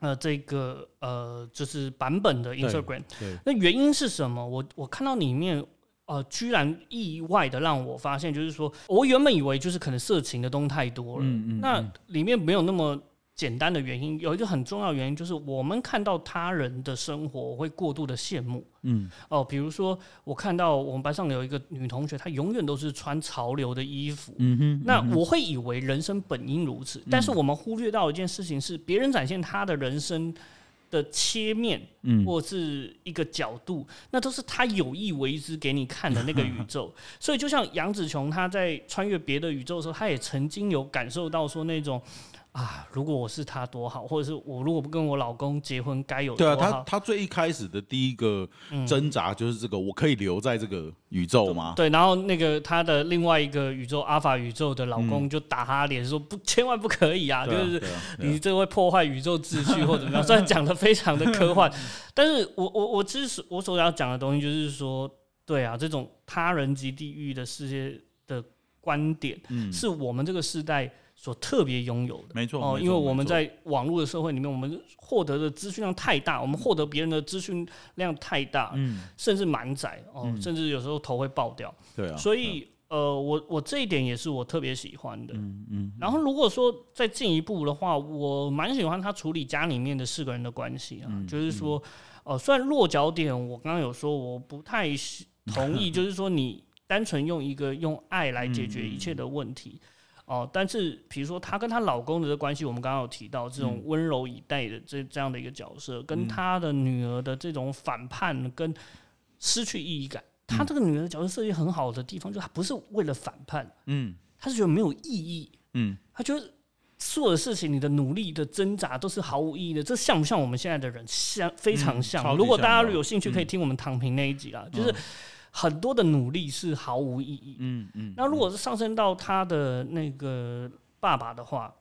呃这个呃就是版本的 Instagram。那原因是什么？我我看到里面呃居然意外的让我发现，就是说我原本以为就是可能色情的东西太多了，那里面没有那么。简单的原因有一个很重要原因，就是我们看到他人的生活会过度的羡慕。嗯，哦，比如说我看到我们班上有一个女同学，她永远都是穿潮流的衣服。嗯哼，那我会以为人生本应如此，但是我们忽略到一件事情是，别人展现他的人生的切面，嗯，或是一个角度，那都是他有意为之给你看的那个宇宙。所以，就像杨紫琼她在穿越别的宇宙的时候，她也曾经有感受到说那种。啊！如果我是他多好，或者是我如果不跟我老公结婚，该有对啊。他他最一开始的第一个挣扎就是这个，我可以留在这个宇宙吗？对。然后那个他的另外一个宇宙阿法宇宙的老公就打他脸说：“不，千万不可以啊！就是你这会破坏宇宙秩序或怎么样。”虽然讲的非常的科幻，但是我我我之所我所要讲的东西就是说，对啊，这种他人及地狱的世界的观点，嗯是我们这个时代。所特别拥有的，没错哦，因为我们在网络的社会里面，我们获得的资讯量太大，我们获得别人的资讯量太大，嗯，甚至满载哦，甚至有时候头会爆掉，对啊，所以呃，我我这一点也是我特别喜欢的，嗯嗯。然后如果说再进一步的话，我蛮喜欢他处理家里面的四个人的关系啊，就是说，呃，虽然落脚点我刚刚有说我不太同意，就是说你单纯用一个用爱来解决一切的问题。哦，但是比如说她跟她老公的关系，我们刚刚有提到这种温柔以待的这这样的一个角色，跟她的女儿的这种反叛跟失去意义感，她这个女儿的角色设计很好的地方，就她不是为了反叛，嗯，她是觉得没有意义，嗯，她觉得所有的事情，你的努力的挣扎都是毫无意义的，这像不像我们现在的人？像非常像。如果大家有兴趣，可以听我们躺平那一集啊，就是。很多的努力是毫无意义。嗯嗯。那如果是上升到他的那个爸爸的话，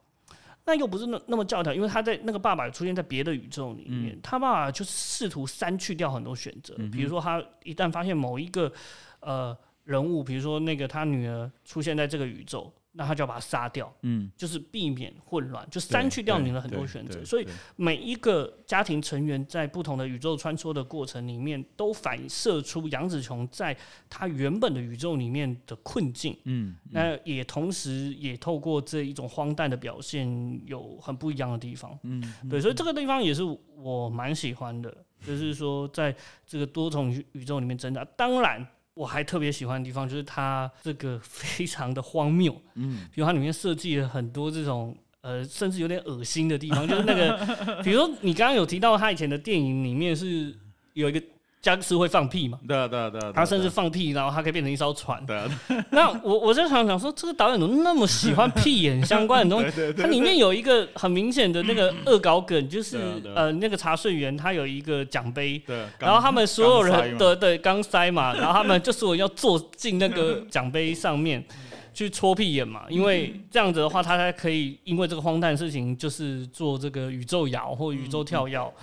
那又不是那那么教条，因为他在那个爸爸出现在别的宇宙里面，他爸爸就是试图删去掉很多选择，比如说他一旦发现某一个呃人物，比如说那个他女儿出现在这个宇宙。那他就要把它杀掉，嗯，就是避免混乱，就删去掉你的很多选择。所以每一个家庭成员在不同的宇宙穿梭的过程里面，都反射出杨紫琼在他原本的宇宙里面的困境。嗯，那也同时也透过这一种荒诞的表现，有很不一样的地方。嗯，对，所以这个地方也是我蛮喜欢的，就是说在这个多重宇宙里面挣扎。当然。我还特别喜欢的地方就是它这个非常的荒谬，嗯，比如它里面设计了很多这种呃，甚至有点恶心的地方，就是那个，比如说你刚刚有提到他以前的电影里面是有一个。僵尸会放屁嘛？对啊，对啊，对啊。他甚至放屁，然后他可以变成一艘船。对啊。那我我就想想说，这个导演怎么那么喜欢屁眼相关的东西？它里面有一个很明显的那个恶搞梗，就是呃，那个查税员他有一个奖杯，对。然后他们所有人的对刚塞嘛，然后他们就说要坐进那个奖杯上面去戳屁眼嘛，因为这样子的话，他才可以因为这个荒诞事情，就是做这个宇宙摇或宇宙跳跃。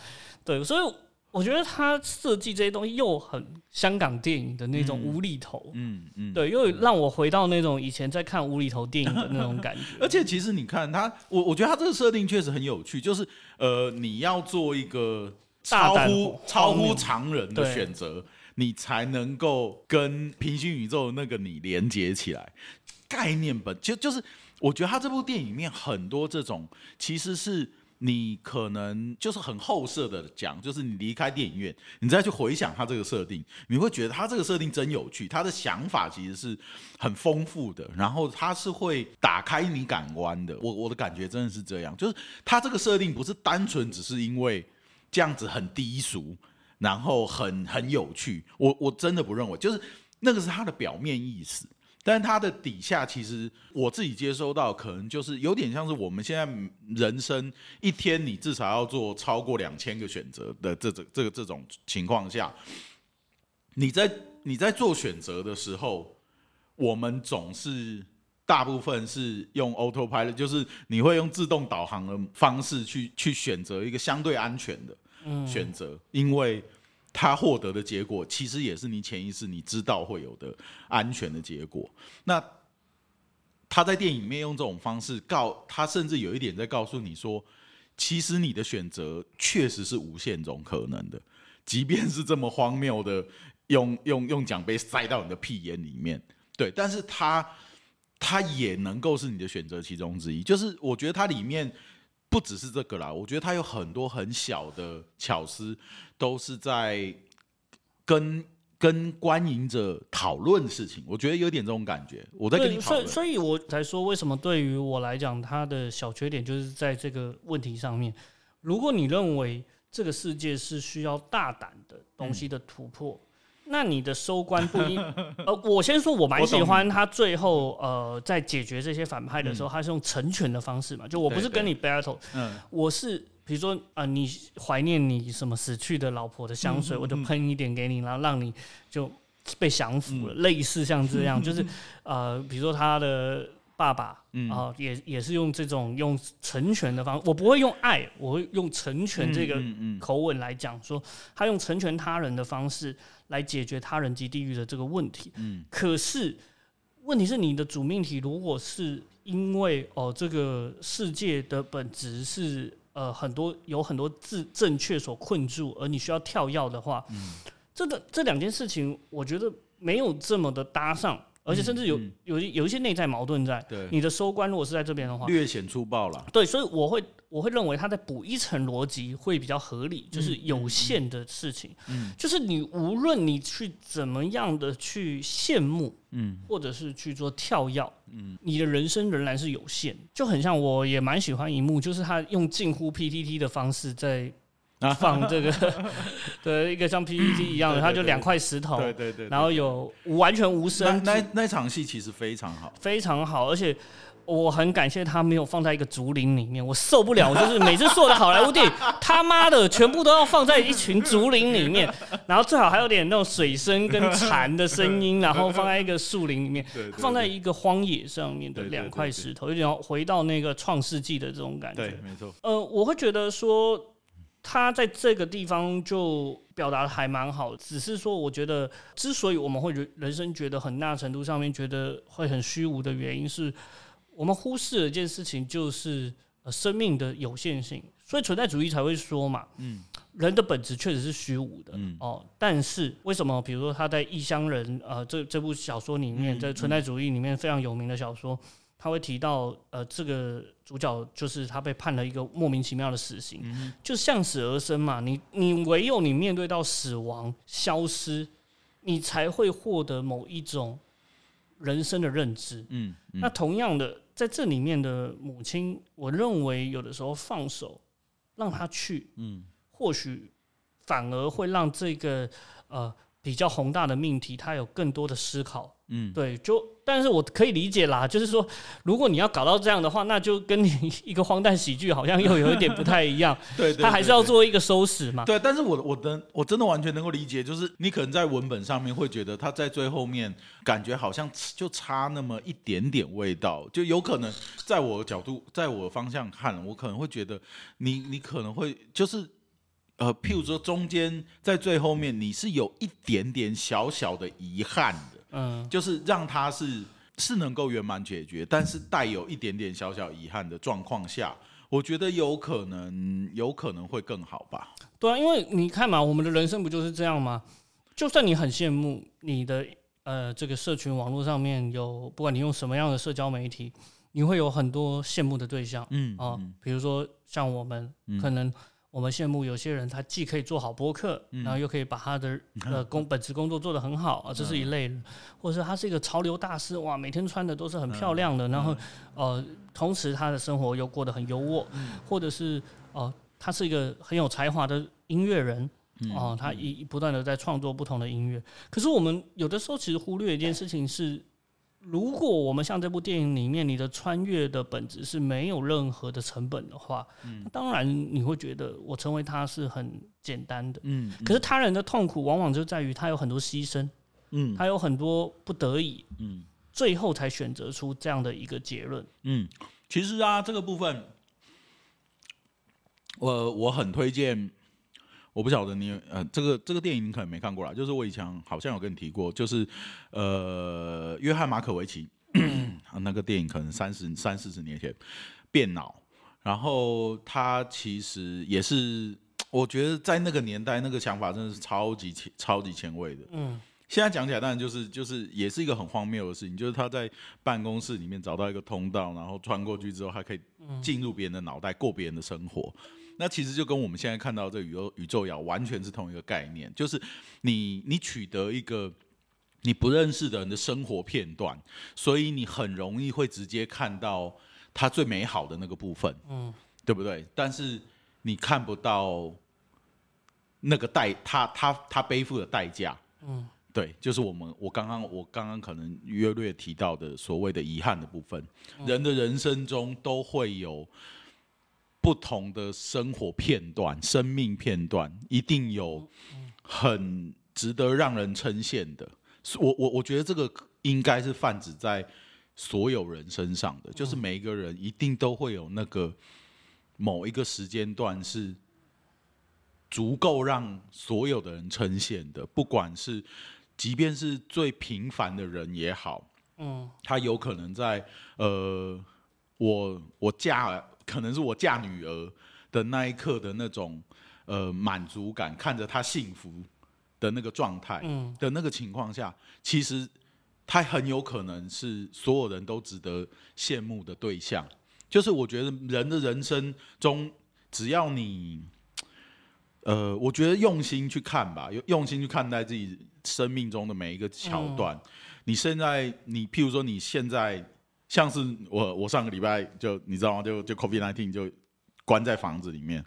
对，所以。我觉得他设计这些东西又很香港电影的那种无厘头，嗯嗯，对，又让我回到那种以前在看无厘头电影的那种感觉。而且其实你看他，我我觉得他这个设定确实很有趣，就是呃，你要做一个超乎超乎常人的选择，你才能够跟平行宇宙那个你连接起来。概念本就就是，我觉得他这部电影里面很多这种其实是。你可能就是很后设的讲，就是你离开电影院，你再去回想他这个设定，你会觉得他这个设定真有趣，他的想法其实是很丰富的，然后他是会打开你感官的。我我的感觉真的是这样，就是他这个设定不是单纯只是因为这样子很低俗，然后很很有趣。我我真的不认为，就是那个是他的表面意思。但它的底下，其实我自己接收到，可能就是有点像是我们现在人生一天，你至少要做超过两千个选择的这种这个这种情况下，你在你在做选择的时候，我们总是大部分是用 autopilot，就是你会用自动导航的方式去去选择一个相对安全的选择，因为。他获得的结果，其实也是你潜意识你知道会有的安全的结果。那他在电影里面用这种方式告他，甚至有一点在告诉你说，其实你的选择确实是无限种可能的，即便是这么荒谬的，用用用奖杯塞到你的屁眼里面，对，但是他他也能够是你的选择其中之一。就是我觉得它里面。不只是这个啦，我觉得他有很多很小的巧思，都是在跟跟观影者讨论事情。我觉得有点这种感觉。我在跟你讨论，所以所以我才说，为什么对于我来讲，他的小缺点就是在这个问题上面。如果你认为这个世界是需要大胆的东西的突破。那你的收官不一 呃，我先说，我蛮喜欢他最后呃，在解决这些反派的时候，他是用成全的方式嘛，就我不是跟你 battle，嗯，我是比如说啊，你怀念你什么死去的老婆的香水，我就喷一点给你，然后让你就被降服了，类似像这样，就是呃，比如说他的。爸爸啊，也也是用这种用成全的方，我不会用爱，我会用成全这个口吻来讲，说他用成全他人的方式来解决他人及地狱的这个问题。嗯，可是问题是你的主命题，如果是因为哦这个世界的本质是呃很多有很多字正确所困住，而你需要跳跃的话，嗯，这个这两件事情，我觉得没有这么的搭上。而且甚至有有有一些内在矛盾在，对。你的收官如果是在这边的话，略显粗暴了。对，所以我会我会认为他在补一层逻辑会比较合理，就是有限的事情，嗯，就是你无论你去怎么样的去羡慕，嗯，或者是去做跳跃，嗯，你的人生仍然是有限，就很像我也蛮喜欢一幕，就是他用近乎 PTT 的方式在。放这个，对，一个像 PPT 一样的，它就两块石头，对对对，然后有完全无声。那那场戏其实非常好，非常好，而且我很感谢他没有放在一个竹林里面，我受不了，就是每次所有的好莱坞电影，他妈的全部都要放在一群竹林里面，然后最好还有点那种水声跟蝉的声音，然后放在一个树林里面，放在一个荒野上面的两块石头，有点回到那个创世纪的这种感觉。对，没错。呃，我会觉得说。他在这个地方就表达的还蛮好，只是说，我觉得之所以我们会人人生觉得很大程度上面觉得会很虚无的原因，是我们忽视了一件事情，就是呃生命的有限性，所以存在主义才会说嘛，嗯，人的本质确实是虚无的，嗯哦，但是为什么？比如说他在《异乡人》呃这这部小说里面，在存在主义里面非常有名的小说。他会提到，呃，这个主角就是他被判了一个莫名其妙的死刑，就向死而生嘛。你你唯有你面对到死亡、消失，你才会获得某一种人生的认知。嗯，那同样的，在这里面的母亲，我认为有的时候放手让他去，嗯，或许反而会让这个呃比较宏大的命题，他有更多的思考。嗯，对，就但是我可以理解啦，就是说，如果你要搞到这样的话，那就跟你 一个荒诞喜剧好像又有一点不太一样。对，他还是要做一个收拾嘛。对，但是我我的我真的完全能够理解，就是你可能在文本上面会觉得他在最后面感觉好像就差那么一点点味道，就有可能在我的角度，在我的方向看，我可能会觉得你你可能会就是呃，譬如说中间在最后面你是有一点点小小的遗憾的。嗯，就是让他是是能够圆满解决，但是带有一点点小小遗憾的状况下，我觉得有可能有可能会更好吧。对啊，因为你看嘛，我们的人生不就是这样吗？就算你很羡慕你的呃这个社群网络上面有，不管你用什么样的社交媒体，你会有很多羡慕的对象。嗯啊，比如说像我们可能。我们羡慕有些人，他既可以做好播客，然后又可以把他的 呃工本职工作做得很好啊，这是一类人；或者是他是一个潮流大师，哇，每天穿的都是很漂亮的，然后呃，同时他的生活又过得很优渥；或者是呃，他是一个很有才华的音乐人，哦，他一不断的在创作不同的音乐。可是我们有的时候其实忽略一件事情是。如果我们像这部电影里面，你的穿越的本质是没有任何的成本的话，嗯，当然你会觉得我成为他是很简单的，嗯。可是他人的痛苦往往就在于他有很多牺牲，嗯，他有很多不得已，嗯，最后才选择出这样的一个结论，嗯。其实啊，这个部分，我我很推荐。我不晓得你呃，这个这个电影你可能没看过啦，就是我以前好像有跟你提过，就是呃，约翰马可维奇 那个电影，可能三十三四十年前变脑，然后他其实也是，我觉得在那个年代那个想法真的是超级前超级前卫的。嗯，现在讲起来当然就是就是也是一个很荒谬的事情，就是他在办公室里面找到一个通道，然后穿过去之后，他可以进入别人的脑袋过别人的生活。那其实就跟我们现在看到这宇宙宇宙摇完全是同一个概念，就是你你取得一个你不认识的人的生活片段，所以你很容易会直接看到他最美好的那个部分，嗯，对不对？但是你看不到那个代他他他背负的代价，嗯，对，就是我们我刚刚我刚刚可能约略提到的所谓的遗憾的部分，人的人生中都会有。不同的生活片段、生命片段，一定有很值得让人称羡的。我我我觉得这个应该是泛指在所有人身上的，就是每一个人一定都会有那个某一个时间段是足够让所有的人称羡的。不管是即便是最平凡的人也好，嗯，他有可能在呃，我我嫁。可能是我嫁女儿的那一刻的那种呃满足感，看着她幸福的那个状态的那个情况下，其实他很有可能是所有人都值得羡慕的对象。就是我觉得人的人生中，只要你呃，我觉得用心去看吧，用用心去看待自己生命中的每一个桥段。你现在，你譬如说你现在。像是我，我上个礼拜就你知道吗？就就 COVID nineteen 就关在房子里面，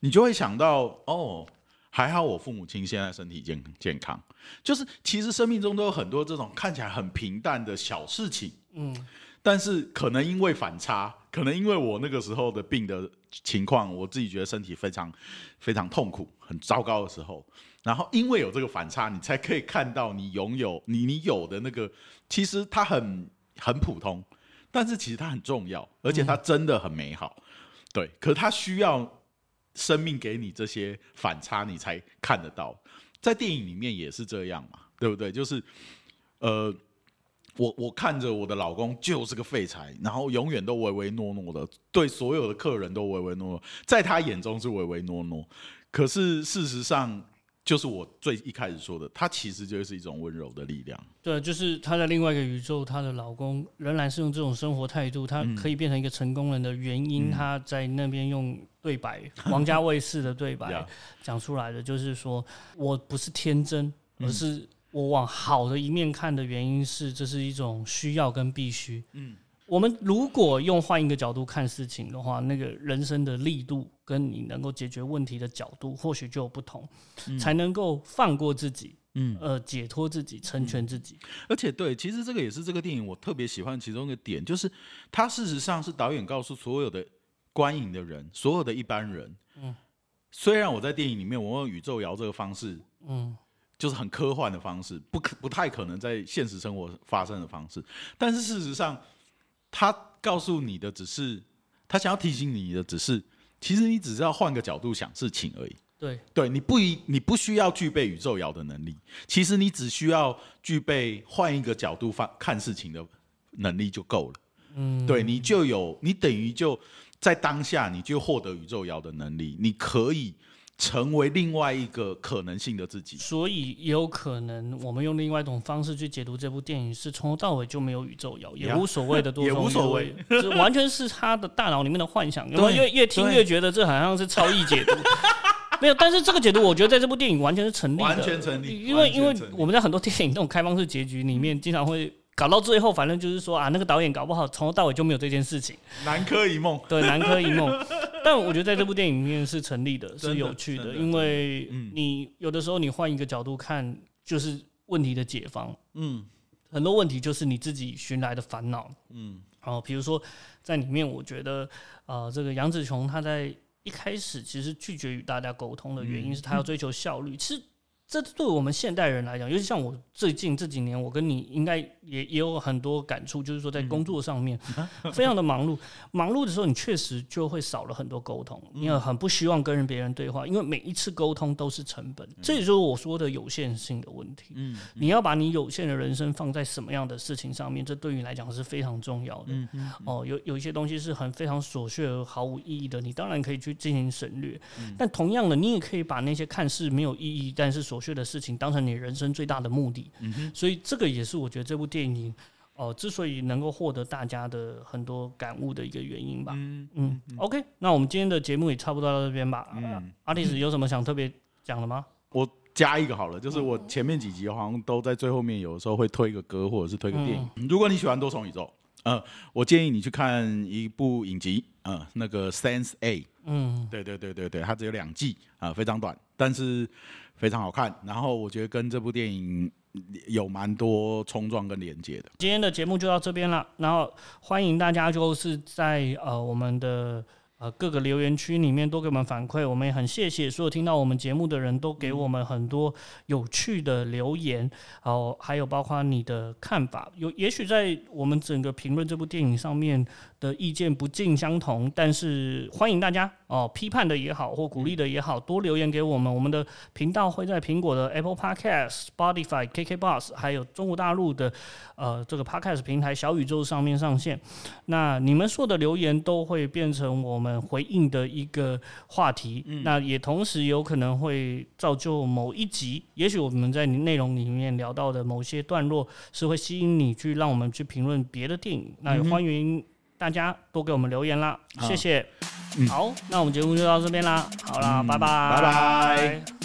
你就会想到哦，还好我父母亲现在身体健健康。就是其实生命中都有很多这种看起来很平淡的小事情，嗯，但是可能因为反差，可能因为我那个时候的病的情况，我自己觉得身体非常非常痛苦、很糟糕的时候，然后因为有这个反差，你才可以看到你拥有你你有的那个，其实它很很普通，但是其实它很重要，而且它真的很美好。对，可它需要生命给你这些反差，你才看得到。在电影里面也是这样嘛，对不对？就是呃。我我看着我的老公就是个废柴，然后永远都唯唯诺诺的，对所有的客人都唯唯诺诺，在他眼中是唯唯诺诺。可是事实上，就是我最一开始说的，他其实就是一种温柔的力量。对，就是她在另外一个宇宙，她的老公仍然是用这种生活态度，他可以变成一个成功人的原因，他在那边用对白，王家卫式的对白 讲出来的，就是说我不是天真，而是。我往好的一面看的原因是，这是一种需要跟必须。嗯，我们如果用换一个角度看事情的话，那个人生的力度跟你能够解决问题的角度，或许就有不同，才能够放过自己，嗯，呃，解脱自己，成全自己。而且，对，其实这个也是这个电影我特别喜欢其中一个点，就是它事实上是导演告诉所有的观影的人，所有的一般人，嗯，虽然我在电影里面我用宇宙摇这个方式，嗯。就是很科幻的方式，不可不太可能在现实生活发生的方式。但是事实上，他告诉你的只是，他想要提醒你的只是，其实你只是要换个角度想事情而已。对，对你不一你不需要具备宇宙摇的能力，其实你只需要具备换一个角度发看事情的能力就够了。嗯，对你就有你等于就在当下你就获得宇宙摇的能力，你可以。成为另外一个可能性的自己，所以也有可能，我们用另外一种方式去解读这部电影，是从头到尾就没有宇宙谣，也无所谓的多 也无所谓，这完全是他的大脑里面的幻想。因为越越听越觉得这好像是超意解读，没有。但是这个解读，我觉得在这部电影完全是成立的，完全成立。因为因为我们在很多电影这种开放式结局里面，经常会。搞到最后，反正就是说啊，那个导演搞不好从头到尾就没有这件事情。南柯一梦，对，南柯一梦。但我觉得在这部电影里面是成立的，是有趣的，因为你有的时候你换一个角度看，就是问题的解方。嗯，很多问题就是你自己寻来的烦恼。嗯，然后比如说在里面，我觉得呃，这个杨紫琼她在一开始其实拒绝与大家沟通的原因是她要追求效率。其实。这对我们现代人来讲，尤其像我最近这几年，我跟你应该也也有很多感触，就是说在工作上面 非常的忙碌，忙碌的时候你确实就会少了很多沟通，因为很不希望跟人别人对话，因为每一次沟通都是成本，这也就是我说的有限性的问题。嗯，你要把你有限的人生放在什么样的事情上面，这对于你来讲是非常重要的。哦，有有一些东西是很非常琐碎而毫无意义的，你当然可以去进行省略，但同样的，你也可以把那些看似没有意义但是琐碎。的事情当成你人生最大的目的，所以这个也是我觉得这部电影哦，之所以能够获得大家的很多感悟的一个原因吧。嗯嗯，OK，那我们今天的节目也差不多到这边吧。嗯，阿丽斯有什么想特别讲的吗？我加一个好了，就是我前面几集好像都在最后面，有的时候会推一个歌或者是推个电影。如果你喜欢多重宇宙，呃，我建议你去看一部影集，嗯，那个 Sense A。嗯，对对对对对，它只有两季啊，非常短，但是。非常好看，然后我觉得跟这部电影有蛮多冲撞跟连接的。今天的节目就到这边了，然后欢迎大家就是在呃我们的。呃，各个留言区里面都给我们反馈，我们也很谢谢所有听到我们节目的人都给我们很多有趣的留言，然后还有包括你的看法，有也许在我们整个评论这部电影上面的意见不尽相同，但是欢迎大家哦，批判的也好或鼓励的也好多留言给我们，我们的频道会在苹果的 Apple Podcast、Spotify、KKBox 还有中国大陆的呃这个 Podcast 平台小宇宙上面上线，那你们说的留言都会变成我们。回应的一个话题，那也同时有可能会造就某一集，也许我们在内容里面聊到的某些段落是会吸引你去让我们去评论别的电影，那也欢迎大家多给我们留言啦，谢谢。好，那我们节目就到这边啦，好啦，拜拜，拜拜。